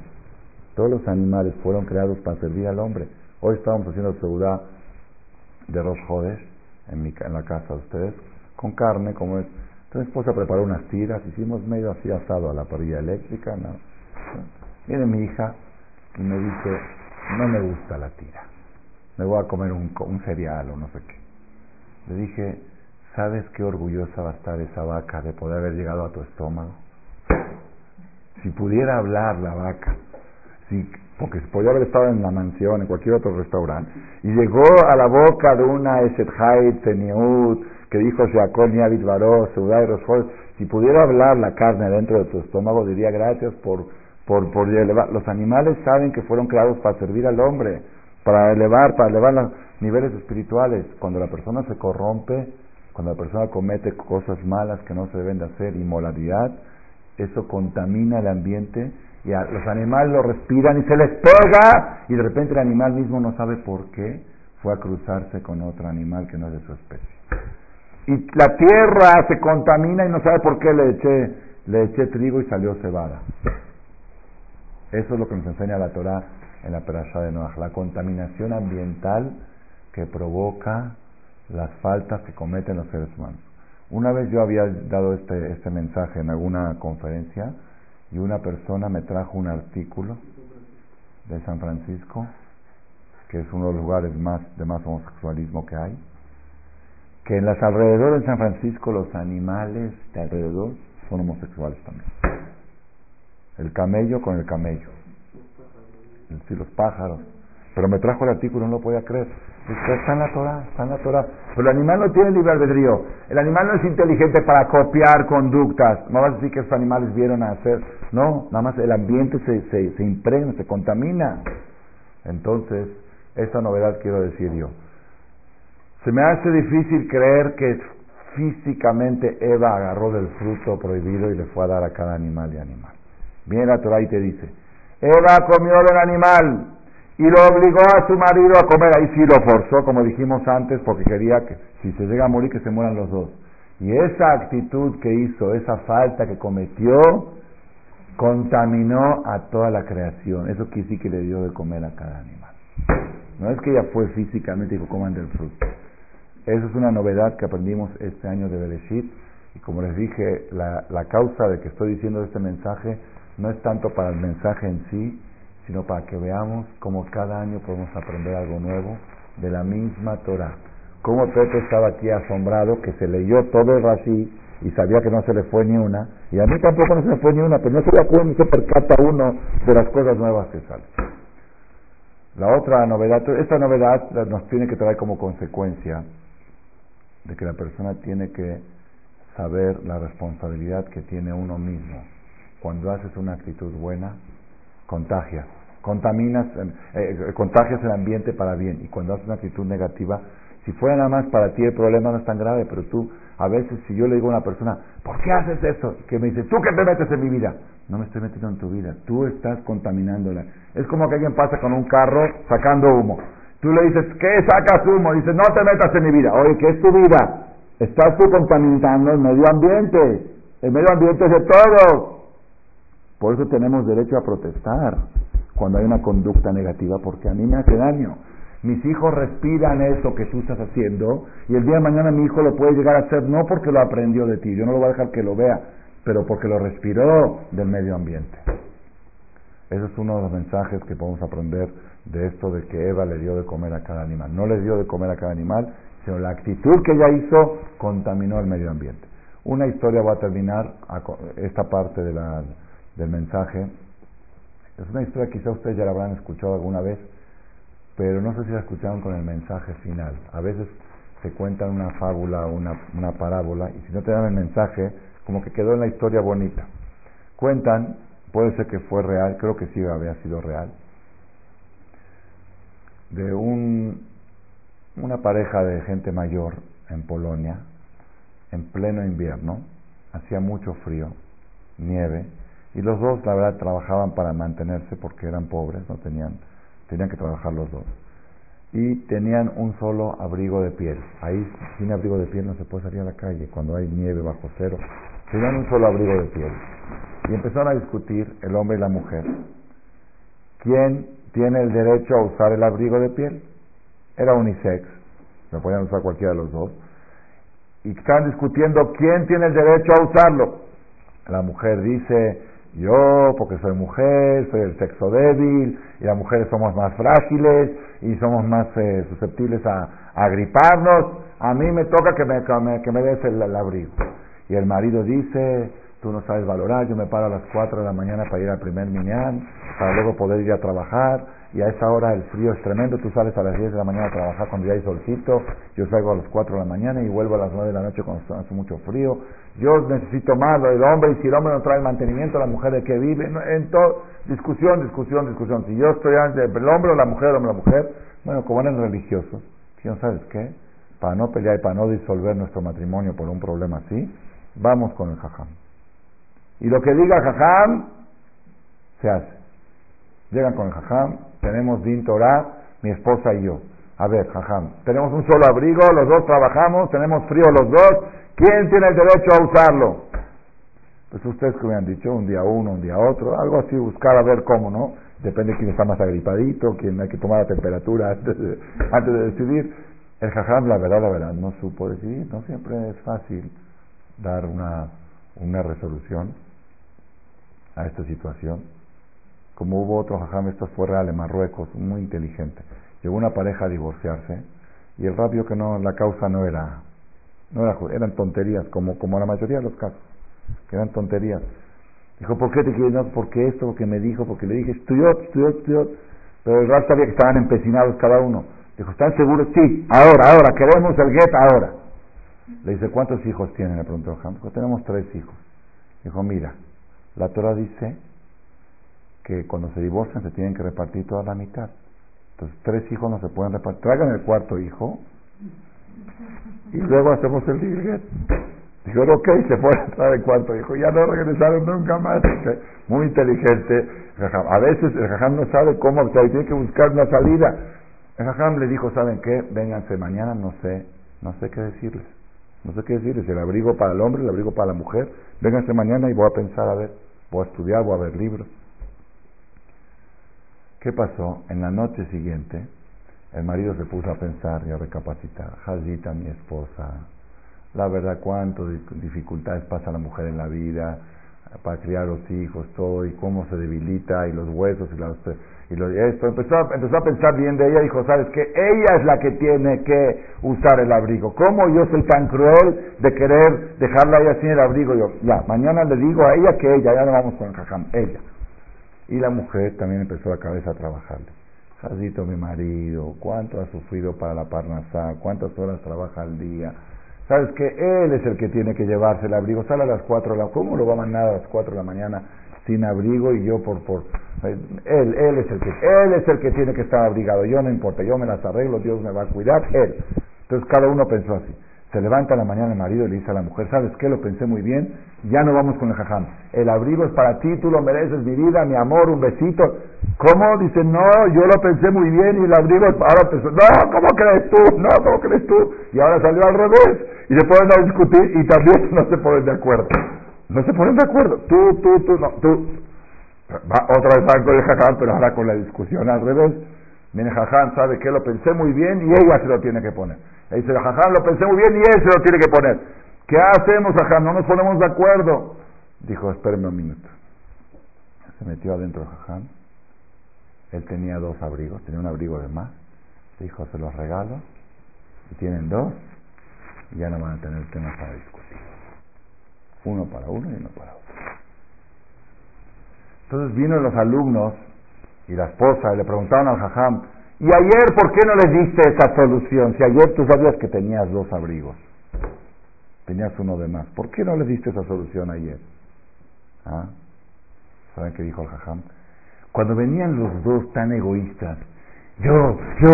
todos los animales fueron creados para servir al hombre. Hoy estamos haciendo seguridad de los jodes en, mi, en la casa de ustedes, con carne, como es entonces esposa preparó unas tiras, hicimos medio así asado a la parrilla eléctrica. ¿no? Viene mi hija y me dice, no me gusta la tira, me voy a comer un, un cereal o no sé qué. Le dije, ¿sabes qué orgullosa va a estar esa vaca de poder haber llegado a tu estómago? Si pudiera hablar la vaca, si, porque podía haber estado en la mansión, en cualquier otro restaurante, y llegó a la boca de una Eset Hait, que dijo Jacob Niavit Baró, si pudiera hablar la carne dentro de tu estómago, diría gracias por, por, por elevar. Los animales saben que fueron creados para servir al hombre, para elevar, para elevar los niveles espirituales. Cuando la persona se corrompe, cuando la persona comete cosas malas que no se deben de hacer, inmoralidad, eso contamina el ambiente y los animales lo respiran y se les pega y de repente el animal mismo no sabe por qué fue a cruzarse con otro animal que no es de su especie. Y la tierra se contamina y no sabe por qué le eché, le eché trigo y salió cebada. Eso es lo que nos enseña la Torah en la Perashá de Noah, la contaminación ambiental que provoca las faltas que cometen los seres humanos. Una vez yo había dado este, este mensaje en alguna conferencia y una persona me trajo un artículo de San Francisco, que es uno de los lugares más de más homosexualismo que hay, que en las alrededores de San Francisco los animales de alrededor son homosexuales también. El camello con el camello. Sí, los pájaros. Pero me trajo el artículo, no lo podía creer. Está en la Torah, está en la Torah. Pero el animal no tiene libre albedrío. El animal no es inteligente para copiar conductas. No vas a decir que esos animales vieron a hacer. No, nada más el ambiente se, se, se impregna, se contamina. Entonces, esta novedad quiero decir yo. Se me hace difícil creer que físicamente Eva agarró del fruto prohibido y le fue a dar a cada animal y animal. Viene la Torah y te dice, Eva comió del animal y lo obligó a su marido a comer. Ahí sí lo forzó, como dijimos antes, porque quería que si se llega a morir que se mueran los dos. Y esa actitud que hizo, esa falta que cometió, contaminó a toda la creación. Eso quiere decir que le dio de comer a cada animal. No es que ella fue físicamente y dijo coman del fruto. Esa es una novedad que aprendimos este año de Bereshit. Y como les dije, la, la causa de que estoy diciendo este mensaje no es tanto para el mensaje en sí, sino para que veamos cómo cada año podemos aprender algo nuevo de la misma Torah. Como Pepe estaba aquí asombrado que se leyó todo el Rashi y sabía que no se le fue ni una, y a mí tampoco no se me fue ni una, pero no se le acuerda ni se percata uno de las cosas nuevas que salen. La otra novedad, esta novedad nos tiene que traer como consecuencia de que la persona tiene que saber la responsabilidad que tiene uno mismo cuando haces una actitud buena, contagias. Contaminas, eh, eh, contagias el ambiente para bien. Y cuando haces una actitud negativa, si fuera nada más para ti el problema no es tan grave, pero tú, a veces, si yo le digo a una persona, ¿por qué haces eso? Que me dice, ¿tú qué te metes en mi vida? No me estoy metiendo en tu vida, tú estás contaminándola. Es como que alguien pasa con un carro sacando humo. Tú le dices, ¿qué sacas humo? Dice, no te metas en mi vida. Oye, ¿qué es tu vida? Estás tú contaminando el medio ambiente. El medio ambiente es de todos. Por eso tenemos derecho a protestar cuando hay una conducta negativa, porque a mí me hace daño. Mis hijos respiran eso que tú estás haciendo y el día de mañana mi hijo lo puede llegar a hacer no porque lo aprendió de ti, yo no lo voy a dejar que lo vea, pero porque lo respiró del medio ambiente. Ese es uno de los mensajes que podemos aprender de esto de que Eva le dio de comer a cada animal. No le dio de comer a cada animal, sino la actitud que ella hizo contaminó el medio ambiente. Una historia va a terminar esta parte de la del mensaje. Es una historia quizá ustedes ya la habrán escuchado alguna vez, pero no sé si la escucharon con el mensaje final. A veces se cuentan una fábula o una, una parábola y si no te dan el mensaje, como que quedó en la historia bonita. Cuentan, puede ser que fue real, creo que sí había sido real, de un, una pareja de gente mayor en Polonia, en pleno invierno, hacía mucho frío, nieve, y los dos, la verdad, trabajaban para mantenerse porque eran pobres, no tenían, tenían que trabajar los dos. Y tenían un solo abrigo de piel. Ahí, sin abrigo de piel, no se puede salir a la calle cuando hay nieve bajo cero. Tenían un solo abrigo de piel. Y empezaron a discutir el hombre y la mujer. ¿Quién tiene el derecho a usar el abrigo de piel? Era unisex, lo podían usar cualquiera de los dos. Y estaban discutiendo quién tiene el derecho a usarlo. La mujer dice, yo, porque soy mujer, soy el sexo débil, y las mujeres somos más frágiles y somos más eh, susceptibles a, agriparnos, a mí me toca que me, que me, des el, abrigo. Y el marido dice, tú no sabes valorar, yo me paro a las 4 de la mañana para ir al primer miñán, para luego poder ir a trabajar, y a esa hora el frío es tremendo, tú sales a las 10 de la mañana a trabajar cuando ya hay solcito, yo salgo a las 4 de la mañana y vuelvo a las 9 de la noche cuando hace mucho frío, yo necesito más el hombre y si el hombre no trae mantenimiento, la mujer de qué vive, en todo, discusión, discusión, discusión, si yo estoy el hombre o la mujer, hombre o la mujer, bueno, como eran religiosos, ¿no sabes qué? Para no pelear y para no disolver nuestro matrimonio por un problema así, vamos con el jajam. Y lo que diga Jajam, se hace. Llegan con el Jajam, tenemos Din Torah, mi esposa y yo. A ver, Jajam, tenemos un solo abrigo, los dos trabajamos, tenemos frío los dos, ¿quién tiene el derecho a usarlo? Pues ustedes que han dicho, un día uno, un día otro, algo así, buscar a ver cómo, ¿no? Depende de quién está más agripadito, quién hay que tomar la temperatura antes de, antes de decidir. El jajam, la verdad, la verdad, no supo decidir. No siempre es fácil dar una, una resolución a esta situación. Como hubo otro jajam, esto fue real en Marruecos, muy inteligente. Llegó una pareja a divorciarse y el rabio que no, la causa no era, no era, eran tonterías, como, como la mayoría de los casos, que eran tonterías. Dijo, ¿por qué te quieres? No, porque esto, porque me dijo, porque le dije, estudió, estudió, estudió. Pero el rab sabía que estaban empecinados cada uno. Dijo, ¿están seguros? Sí, ahora, ahora, queremos el get ahora. Le dice, ¿cuántos hijos tienen? Le preguntó Ham. Dijo, tenemos tres hijos. Dijo, mira, la Torah dice que cuando se divorcian se tienen que repartir toda la mitad. Entonces, tres hijos no se pueden repartir. Traigan el cuarto hijo y luego hacemos el get. Dijo, ok, se a entrar el cuarto. Dijo, ya no regresaron nunca más. Muy inteligente. A veces el jajam no sabe cómo, o tiene que buscar una salida. El jajam le dijo, ¿saben qué? Vénganse mañana, no sé, no sé qué decirles. No sé qué decirles. El abrigo para el hombre, el abrigo para la mujer. Vénganse mañana y voy a pensar, a ver, voy a estudiar, voy a ver libros. ¿Qué pasó? En la noche siguiente, el marido se puso a pensar y a recapacitar. Jazita, mi esposa, la verdad cuánto dificultades pasa la mujer en la vida para criar los hijos, todo, y cómo se debilita, y los huesos, y, las, y lo, esto. Empezó a, empezó a pensar bien de ella, dijo, ¿sabes que Ella es la que tiene que usar el abrigo. ¿Cómo yo soy tan cruel de querer dejarla ella sin el abrigo? Yo, ya, mañana le digo a ella que ella, ya no vamos con el jajam, ella. Y la mujer también empezó la cabeza a trabajarle. Jadito, mi marido, cuánto ha sufrido para la parnasá, cuántas horas trabaja al día Sabes que él es el que tiene que llevarse el abrigo. Sale a las 4 de la ¿Cómo lo va a mandar a las 4 de la mañana sin abrigo y yo por por él él es el que él es el que tiene que estar abrigado. Yo no importa, yo me las arreglo, Dios me va a cuidar, él. Entonces cada uno pensó así. Se levanta la mañana el marido y le dice a la mujer, ¿sabes qué? Lo pensé muy bien, ya no vamos con el jajam. El abrigo es para ti, tú lo mereces, mi vida, mi amor, un besito. ¿Cómo? Dice, no, yo lo pensé muy bien y el abrigo es para... No, ¿cómo crees tú? No, ¿cómo crees tú? Y ahora salió al revés. Y se ponen a discutir y también no se ponen de acuerdo. No se ponen de acuerdo. Tú, tú, tú, no, tú. otra vez van con el jajam, pero ahora con la discusión al revés. Viene jajam, sabe que lo pensé muy bien y ella se lo tiene que poner. Le dice, jajam, lo pensé muy bien y él se lo tiene que poner. ¿Qué hacemos, jajam? No nos ponemos de acuerdo. Dijo, espérenme un minuto. Se metió adentro jajam. Él tenía dos abrigos, tenía un abrigo de más. Dijo, se los regalo. Y tienen dos. Ya no van a tener temas para discutir. Uno para uno y uno para otro. Entonces vino los alumnos y la esposa le preguntaron al jajam, ¿Y ayer por qué no les diste esa solución? Si ayer tú sabías que tenías dos abrigos, tenías uno de más, ¿por qué no les diste esa solución ayer? ¿Ah? ¿Saben qué dijo el jajam? Cuando venían los dos tan egoístas, yo, yo,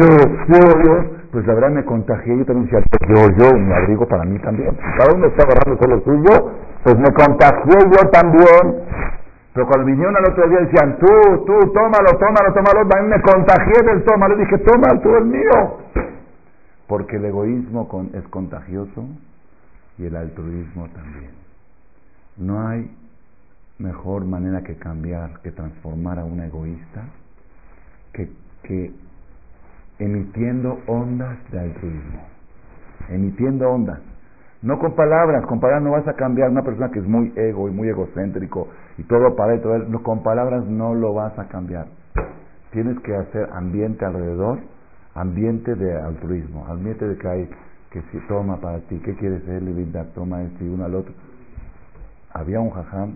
yo, yo, yo, pues la verdad me contagié, yo también decía, yo, yo, un abrigo para mí también. Cada uno está agarrando solo suyo, pues me contagié yo también. Pero cuando vinieron al otro día decían, tú, tú, tómalo, tómalo, tómalo, también me contagié del tómalo. Dije, toma, tú es mío. Porque el egoísmo es contagioso y el altruismo también. No hay mejor manera que cambiar, que transformar a un egoísta, que emitiendo ondas de altruismo. Emitiendo ondas. No con palabras, con palabras no vas a cambiar una persona que es muy ego y muy egocéntrico y todo para él, todo él, con palabras no lo vas a cambiar. Tienes que hacer ambiente alrededor, ambiente de altruismo, ambiente de que hay, que si toma para ti, ¿qué quieres ser? Vida, toma esto y uno al otro. Había un jajam,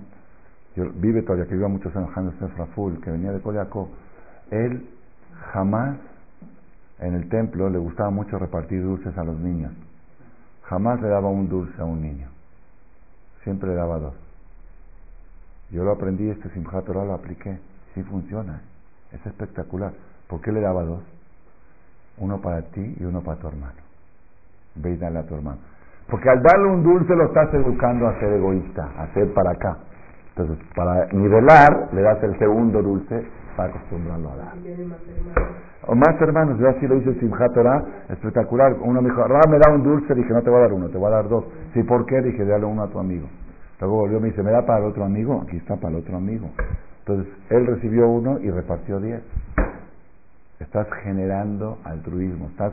yo, vive todavía, que vive muchos años, Hans Fraful, que venía de Coyaco, él jamás en el templo le gustaba mucho repartir dulces a los niños Jamás le daba un dulce a un niño. Siempre le daba dos. Yo lo aprendí, este Simchat lo apliqué. Sí funciona. Es espectacular. ¿Por qué le daba dos? Uno para ti y uno para tu hermano. Ve y dale a tu hermano. Porque al darle un dulce lo estás educando a ser egoísta, a ser para acá. Entonces, para nivelar, le das el segundo dulce para acostumbrarlo a dar. O más hermanos, yo así lo hice Simchat Torah, espectacular. Uno me dijo, Ra, me da un dulce, dije, no te voy a dar uno, te voy a dar dos. Sí, ¿por qué? Dije, dale uno a tu amigo. Luego volvió, me dice, ¿me da para el otro amigo? Aquí está para el otro amigo. Entonces, él recibió uno y repartió diez. Estás generando altruismo, estás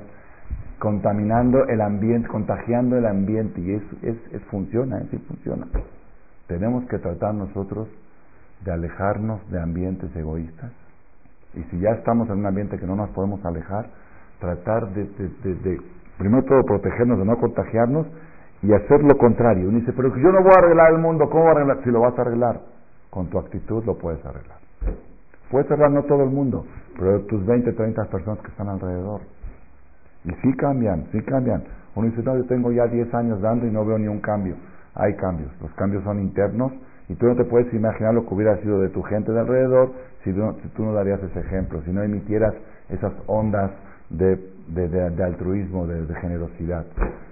contaminando el ambiente, contagiando el ambiente y es, es, es funciona, ¿eh? sí funciona. Tenemos que tratar nosotros de alejarnos de ambientes egoístas y si ya estamos en un ambiente que no nos podemos alejar, tratar de, de, primero todo, protegernos de no contagiarnos y hacer lo contrario. Uno dice, pero yo no voy a arreglar el mundo, ¿cómo a arreglar? Si lo vas a arreglar, con tu actitud lo puedes arreglar. Puedes arreglar no todo el mundo, pero tus 20, 30 personas que están alrededor. Y sí cambian, sí cambian. Uno dice, no, yo tengo ya 10 años dando y no veo ni un cambio. Hay cambios, los cambios son internos y tú no te puedes imaginar lo que hubiera sido de tu gente de alrededor si, tú no darías ese ejemplo, si no emitieras esas ondas de, de, altruismo, de, generosidad.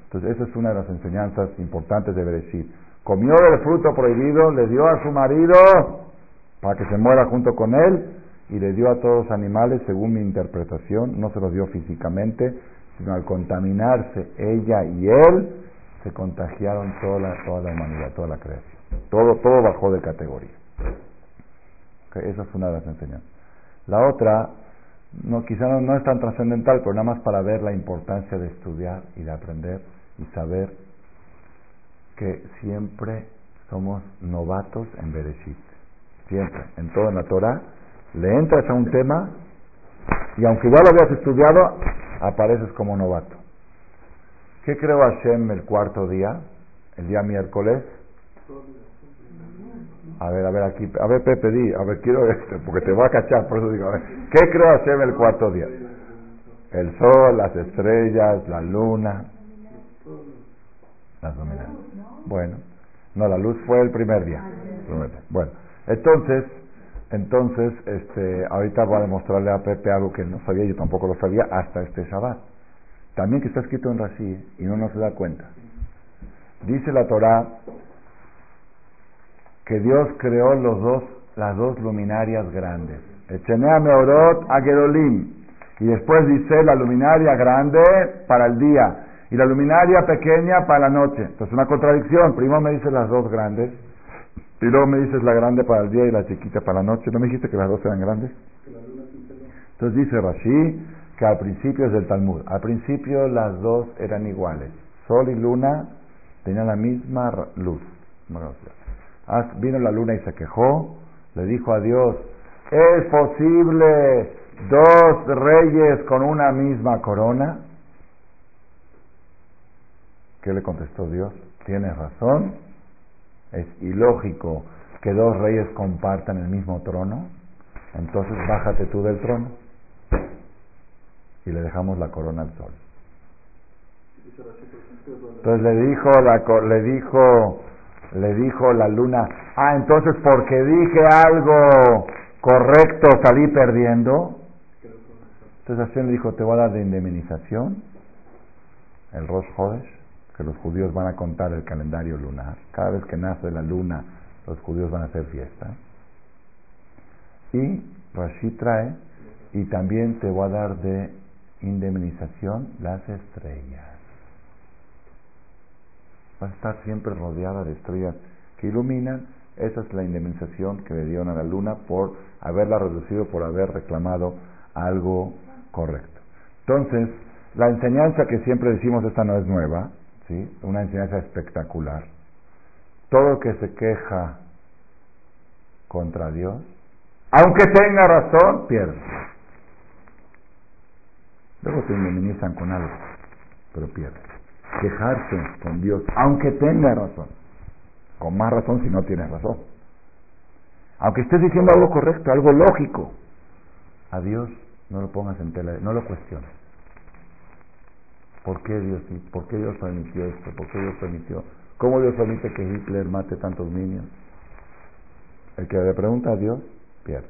Entonces, esa es una de las enseñanzas importantes de decir Comió del fruto prohibido, le dio a su marido para que se muera junto con él y le dio a todos los animales, según mi interpretación, no se los dio físicamente, sino al contaminarse ella y él, se contagiaron toda la, toda la humanidad, toda la creación. Todo, todo bajó de categoría. esa es una de las enseñanzas. La otra, no, quizá no, es tan trascendental, pero nada más para ver la importancia de estudiar y de aprender y saber que siempre somos novatos en Bereshit. Siempre, en toda la Torah, le entras a un tema y aunque ya lo habías estudiado, apareces como novato. ¿Qué creó Hashem el cuarto día? El día miércoles a ver, a ver, aquí, a ver, Pepe, di, a ver, quiero este, porque te voy a cachar, por eso digo, a ver, ¿qué creo hacer el cuarto día? El sol, las estrellas, la luna, las luminarias. Bueno, no, la luz fue el primer día. Bueno, entonces, entonces, este, ahorita voy a demostrarle a Pepe algo que no sabía, yo tampoco lo sabía hasta este Shabbat. También que está escrito en Rashi y no nos da cuenta. Dice la Torah que Dios creó las dos luminarias grandes. Echenea Meorot Agedolim. Y después dice la luminaria grande para el día y la luminaria pequeña para la noche. Entonces una contradicción. Primero me dices las dos grandes y luego me dices la grande para el día y la chiquita para la noche. ¿No me dijiste que las dos eran grandes? Entonces dice Rashi que al principio es del Talmud. Al principio las dos eran iguales. Sol y luna tenían la misma luz. Vino la luna y se quejó, le dijo a Dios, ¿es posible dos reyes con una misma corona? ¿Qué le contestó Dios? Tienes razón, es ilógico que dos reyes compartan el mismo trono, entonces bájate tú del trono y le dejamos la corona al sol. Entonces le dijo, la, le dijo le dijo la luna, ah, entonces porque dije algo correcto salí perdiendo. Entonces Hashem le dijo, te voy a dar de indemnización el Rosh Hodesh, que los judíos van a contar el calendario lunar. Cada vez que nace la luna, los judíos van a hacer fiesta. Y Rashi trae, y también te voy a dar de indemnización las estrellas vas a estar siempre rodeada de estrellas que iluminan. Esa es la indemnización que le dieron a la luna por haberla reducido, por haber reclamado algo correcto. Entonces, la enseñanza que siempre decimos, esta no es nueva, ¿sí? una enseñanza espectacular. Todo que se queja contra Dios, aunque tenga razón, pierde. Luego te indemnizan con algo, pero pierde quejarse con Dios, aunque tenga razón. Con más razón si no tienes razón. Aunque estés diciendo algo correcto, algo lógico, a Dios no lo pongas en tela, no lo cuestiones. ¿Por qué Dios, por qué Dios permitió esto? ¿Por qué Dios permitió? ¿Cómo Dios permite que Hitler mate tantos niños? El que le pregunta a Dios, pierde.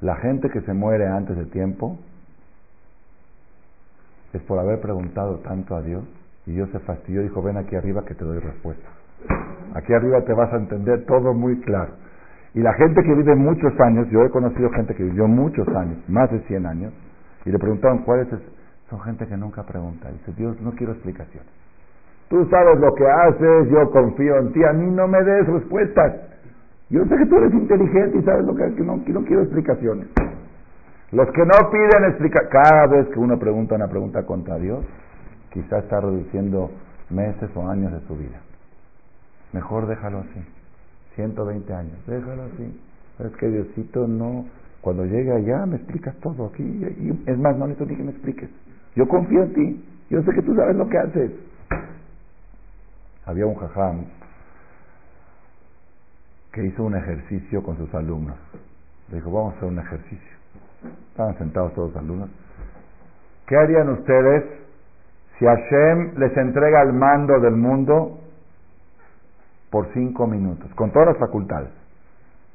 La gente que se muere antes de tiempo es por haber preguntado tanto a Dios y Dios se fastidió y dijo, ven aquí arriba que te doy respuesta. Aquí arriba te vas a entender todo muy claro. Y la gente que vive muchos años, yo he conocido gente que vivió muchos años, más de 100 años, y le preguntaron cuál es, son gente que nunca pregunta. Dice, Dios, no quiero explicaciones. Tú sabes lo que haces, yo confío en ti, a mí no me des respuestas. Yo sé que tú eres inteligente y sabes lo que, que no, no quiero explicaciones. Los que no piden explicaciones, cada vez que uno pregunta una pregunta contra Dios, quizá está reduciendo meses o años de su vida. Mejor déjalo así. 120 años, déjalo así. Es que Diosito no, cuando llegue allá me explicas todo aquí. Y, es más, no necesito ni que me expliques. Yo confío en ti. Yo sé que tú sabes lo que haces. Había un jajam que hizo un ejercicio con sus alumnos. Le dijo, vamos a hacer un ejercicio. Estaban sentados todos los alumnos. ¿Qué harían ustedes si Hashem les entrega el mando del mundo por cinco minutos, con todas las facultades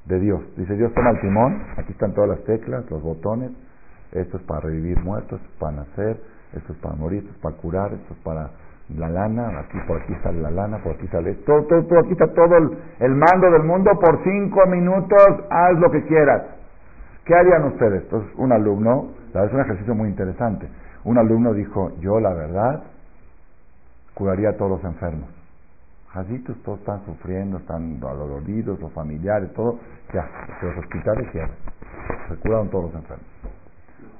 de Dios. Dice Dios toma el timón, aquí están todas las teclas, los botones, esto es para revivir muertos, esto es para nacer, esto es para morir, esto es para curar, esto es para la lana, aquí por aquí sale la lana, por aquí sale todo, todo, todo aquí está todo el, el mando del mundo por cinco minutos, haz lo que quieras. ¿Qué harían ustedes? Entonces, un alumno, es un ejercicio muy interesante. Un alumno dijo, yo la verdad curaría a todos los enfermos. Jacitos todos están sufriendo, están doloridos, los familiares, todo. Ya, los hospitales ya se curaron todos los enfermos.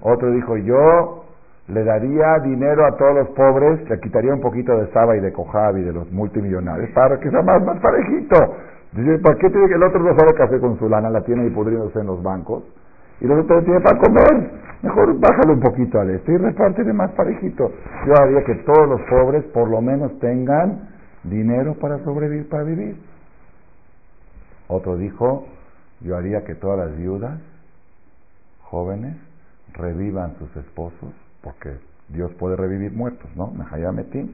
Otro dijo, yo le daría dinero a todos los pobres, le quitaría un poquito de Saba y de Cojabi, de los multimillonarios, para que sea más, más parejito. Dice, ¿para qué tiene que el otro no sabe café con su lana? La tiene ahí pudriéndose en los bancos. Y los otros tienen para comer. Mejor bájale un poquito al este y repártele más parejito. Yo haría que todos los pobres por lo menos tengan dinero para sobrevivir, para vivir. Otro dijo, yo haría que todas las viudas jóvenes revivan sus esposos, porque Dios puede revivir muertos, ¿no? Mehayametim,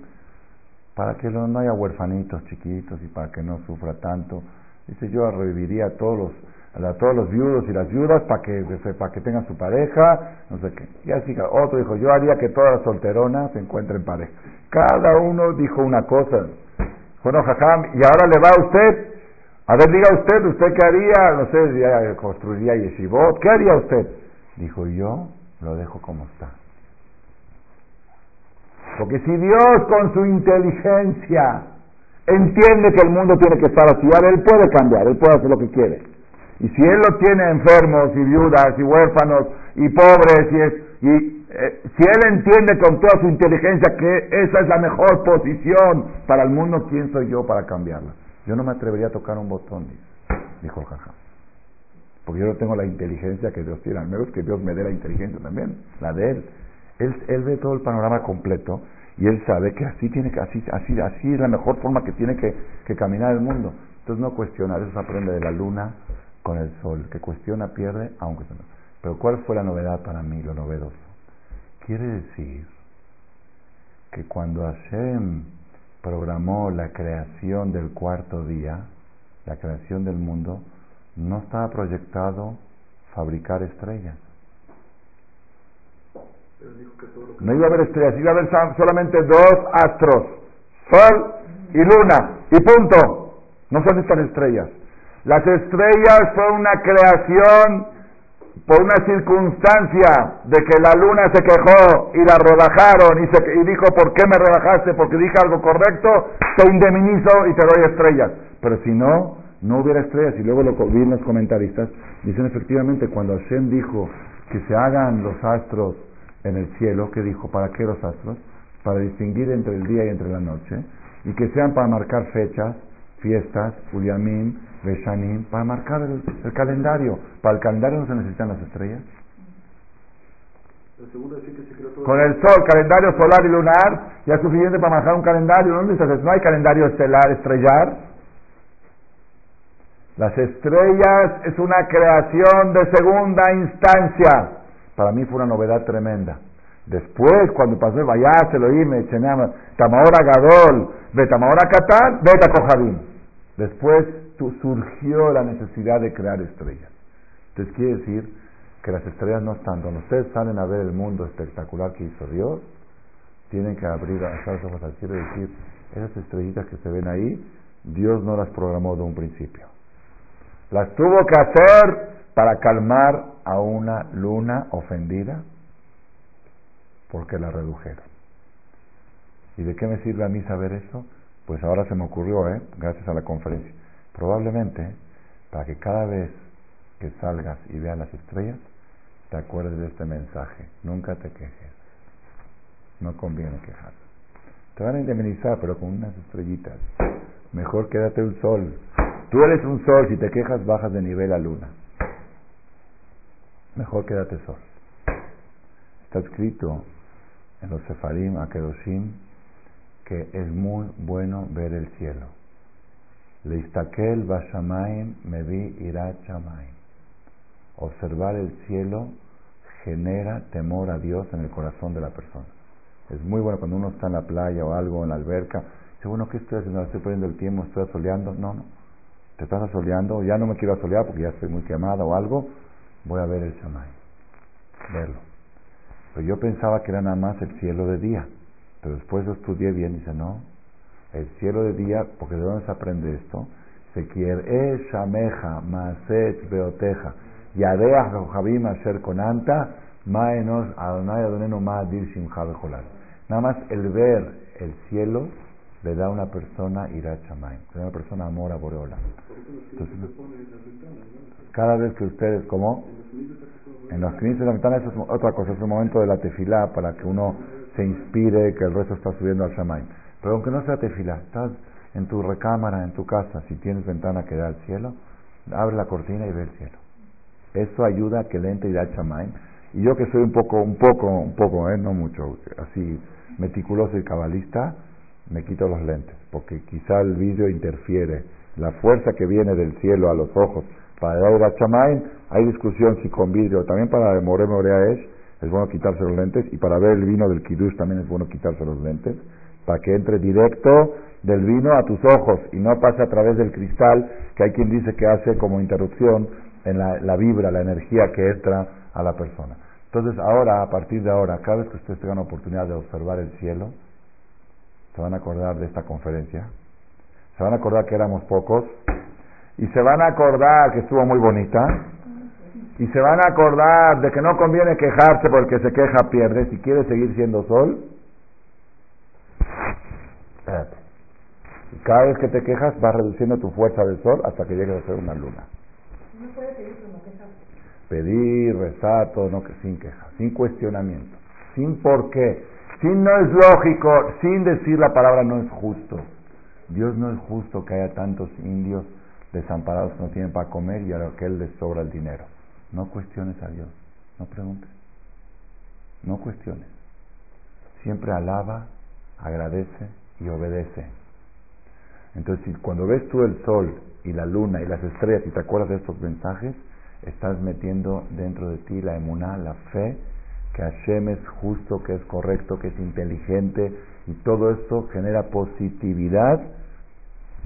para que no haya huerfanitos chiquitos y para que no sufra tanto. Dice, yo reviviría a todos los a todos los viudos y las viudas para que, para que tengan su pareja, no sé qué. Y así otro dijo, yo haría que todas las solteronas se encuentren pareja. Cada uno dijo una cosa. Bueno, jajam, y ahora le va a usted. A ver, diga usted, ¿usted qué haría? No sé, construiría yeshivot. ¿Qué haría usted? Dijo, yo lo dejo como está. Porque si Dios con su inteligencia entiende que el mundo tiene que estar así, ahora Él puede cambiar, Él puede hacer lo que quiere. Y si Él lo tiene enfermos y viudas y huérfanos y pobres y, y eh, si él entiende con toda su inteligencia que esa es la mejor posición para el mundo, ¿quién soy yo para cambiarla? Yo no me atrevería a tocar un botón, dijo el jaja. Porque yo no tengo la inteligencia que Dios tiene, al menos que Dios me dé la inteligencia también, la de él. Él, ve todo el panorama completo y él sabe que así tiene que, así, así, así es la mejor forma que tiene que, caminar el mundo. Entonces no cuestionar, eso aprende de la luna con el sol. Que cuestiona pierde, aunque no. Pero ¿cuál fue la novedad para mí, lo novedoso? Quiere decir que cuando Hashem programó la creación del cuarto día, la creación del mundo, no estaba proyectado fabricar estrellas. No iba a haber estrellas, iba a haber solamente dos astros, Sol y Luna, y punto. No son estas estrellas. Las estrellas fue una creación por una circunstancia de que la luna se quejó y la relajaron y, se, y dijo, ¿por qué me relajaste? Porque dije algo correcto, te indemnizo y te doy estrellas. Pero si no, no hubiera estrellas. Y luego lo vi en los comentaristas, dicen efectivamente, cuando Hashem dijo que se hagan los astros en el cielo, ¿qué dijo? ¿Para qué los astros? Para distinguir entre el día y entre la noche, y que sean para marcar fechas, fiestas, Beshanim, para marcar el, calendario. Para el calendario no se necesitan las estrellas. Con el sol, calendario solar y lunar, ya es suficiente para marcar un calendario. ¿Dónde No hay calendario estelar, estrellar. Las estrellas es una creación de segunda instancia. Para mí fue una novedad tremenda. Después, cuando pasó el Vayá, se lo me Tamahora Gadol, Betamahora Katán, Beta Kohabim. Después surgió la necesidad de crear estrellas. Entonces quiere decir que las estrellas no están. Cuando ustedes salen a ver el mundo espectacular que hizo Dios, tienen que abrir los ojos al cielo decir, esas estrellitas que se ven ahí Dios no las programó de un principio. Las tuvo que hacer para calmar a una luna ofendida porque la redujeron. ¿Y de qué me sirve a mí saber eso? Pues ahora se me ocurrió, ¿eh? gracias a la conferencia. Probablemente para que cada vez que salgas y veas las estrellas, te acuerdes de este mensaje. Nunca te quejes. No conviene quejar. Te van a indemnizar, pero con unas estrellitas. Mejor quédate un sol. Tú eres un sol, si te quejas bajas de nivel a luna. Mejor quédate sol. Está escrito en los Sefarim, Akedoshim, que es muy bueno ver el cielo. Bashamaim Mevi Irat Observar el cielo genera temor a Dios en el corazón de la persona. Es muy bueno cuando uno está en la playa o algo, en la alberca. Dice, bueno, ¿qué estoy haciendo? ¿Estoy poniendo el tiempo? ¿Estoy asoleando? No, no. Te estás asoleando, ya no me quiero asolear porque ya estoy muy quemada o algo. Voy a ver el Shamay. Verlo. Pero yo pensaba que era nada más el cielo de día. Pero después lo estudié bien y dice, no, el cielo de día, porque de dónde se aprende esto, se quiere, shameja, maset beoteja, yadeach jabim asher conanta, maenos adonai adoneno ma dir Nada más el ver el cielo le da a una persona ira chamay, le da a una persona amor a Boreola. Entonces, cada vez que ustedes, ¿cómo? En los quince de la ventana, eso es otra cosa, es un momento de la tefilá para que uno se inspire que el resto está subiendo al Shamay. Pero aunque no sea tefila, estás en tu recámara, en tu casa, si tienes ventana que da al cielo, abre la cortina y ve el cielo. Eso ayuda a que y da chamay. Y yo que soy un poco, un poco, un poco, ¿eh? no mucho, así meticuloso y cabalista, me quito los lentes, porque quizá el vidrio interfiere. La fuerza que viene del cielo a los ojos para dar a chamay, hay discusión si con vidrio, también para More Morea es, es bueno quitarse los lentes, y para ver el vino del Kiddush también es bueno quitarse los lentes para que entre directo del vino a tus ojos y no pase a través del cristal, que hay quien dice que hace como interrupción en la, vibra, la energía que entra a la persona. Entonces ahora, a partir de ahora, cada vez que ustedes tengan oportunidad de observar el cielo, se van a acordar de esta conferencia, se van a acordar que éramos pocos, y se van a acordar que estuvo muy bonita, y se van a acordar de que no conviene quejarse porque se queja pierde, si quiere seguir siendo sol, Espérate. Y cada vez que te quejas vas reduciendo tu fuerza del sol hasta que llegues a ser una luna. No puedes pedir como Pedir, rezar, todo, no, sin queja, sin cuestionamiento, sin por qué, sin no es lógico, sin decir la palabra no es justo. Dios no es justo que haya tantos indios desamparados que no tienen para comer y a aquel les sobra el dinero. No cuestiones a Dios, no preguntes, no cuestiones. Siempre alaba, agradece y obedece. Entonces, cuando ves tú el sol y la luna y las estrellas y te acuerdas de estos mensajes, estás metiendo dentro de ti la emuná, la fe, que Hashem es justo, que es correcto, que es inteligente, y todo esto genera positividad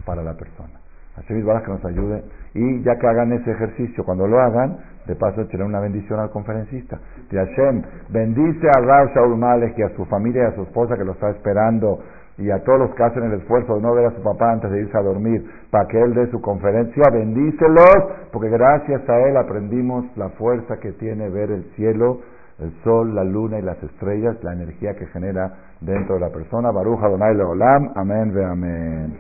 para la persona. Hashem es que nos ayude, y ya que hagan ese ejercicio, cuando lo hagan, de paso echaré una bendición al conferencista. De Hashem, bendice a Rav Shaul Malek y a su familia y a su esposa que lo está esperando y a todos los que hacen el esfuerzo de no ver a su papá antes de irse a dormir para que él dé su conferencia, bendícelos, porque gracias a él aprendimos la fuerza que tiene ver el cielo, el sol, la luna y las estrellas, la energía que genera dentro de la persona. Baruja Donai Leolam, amén ve amén.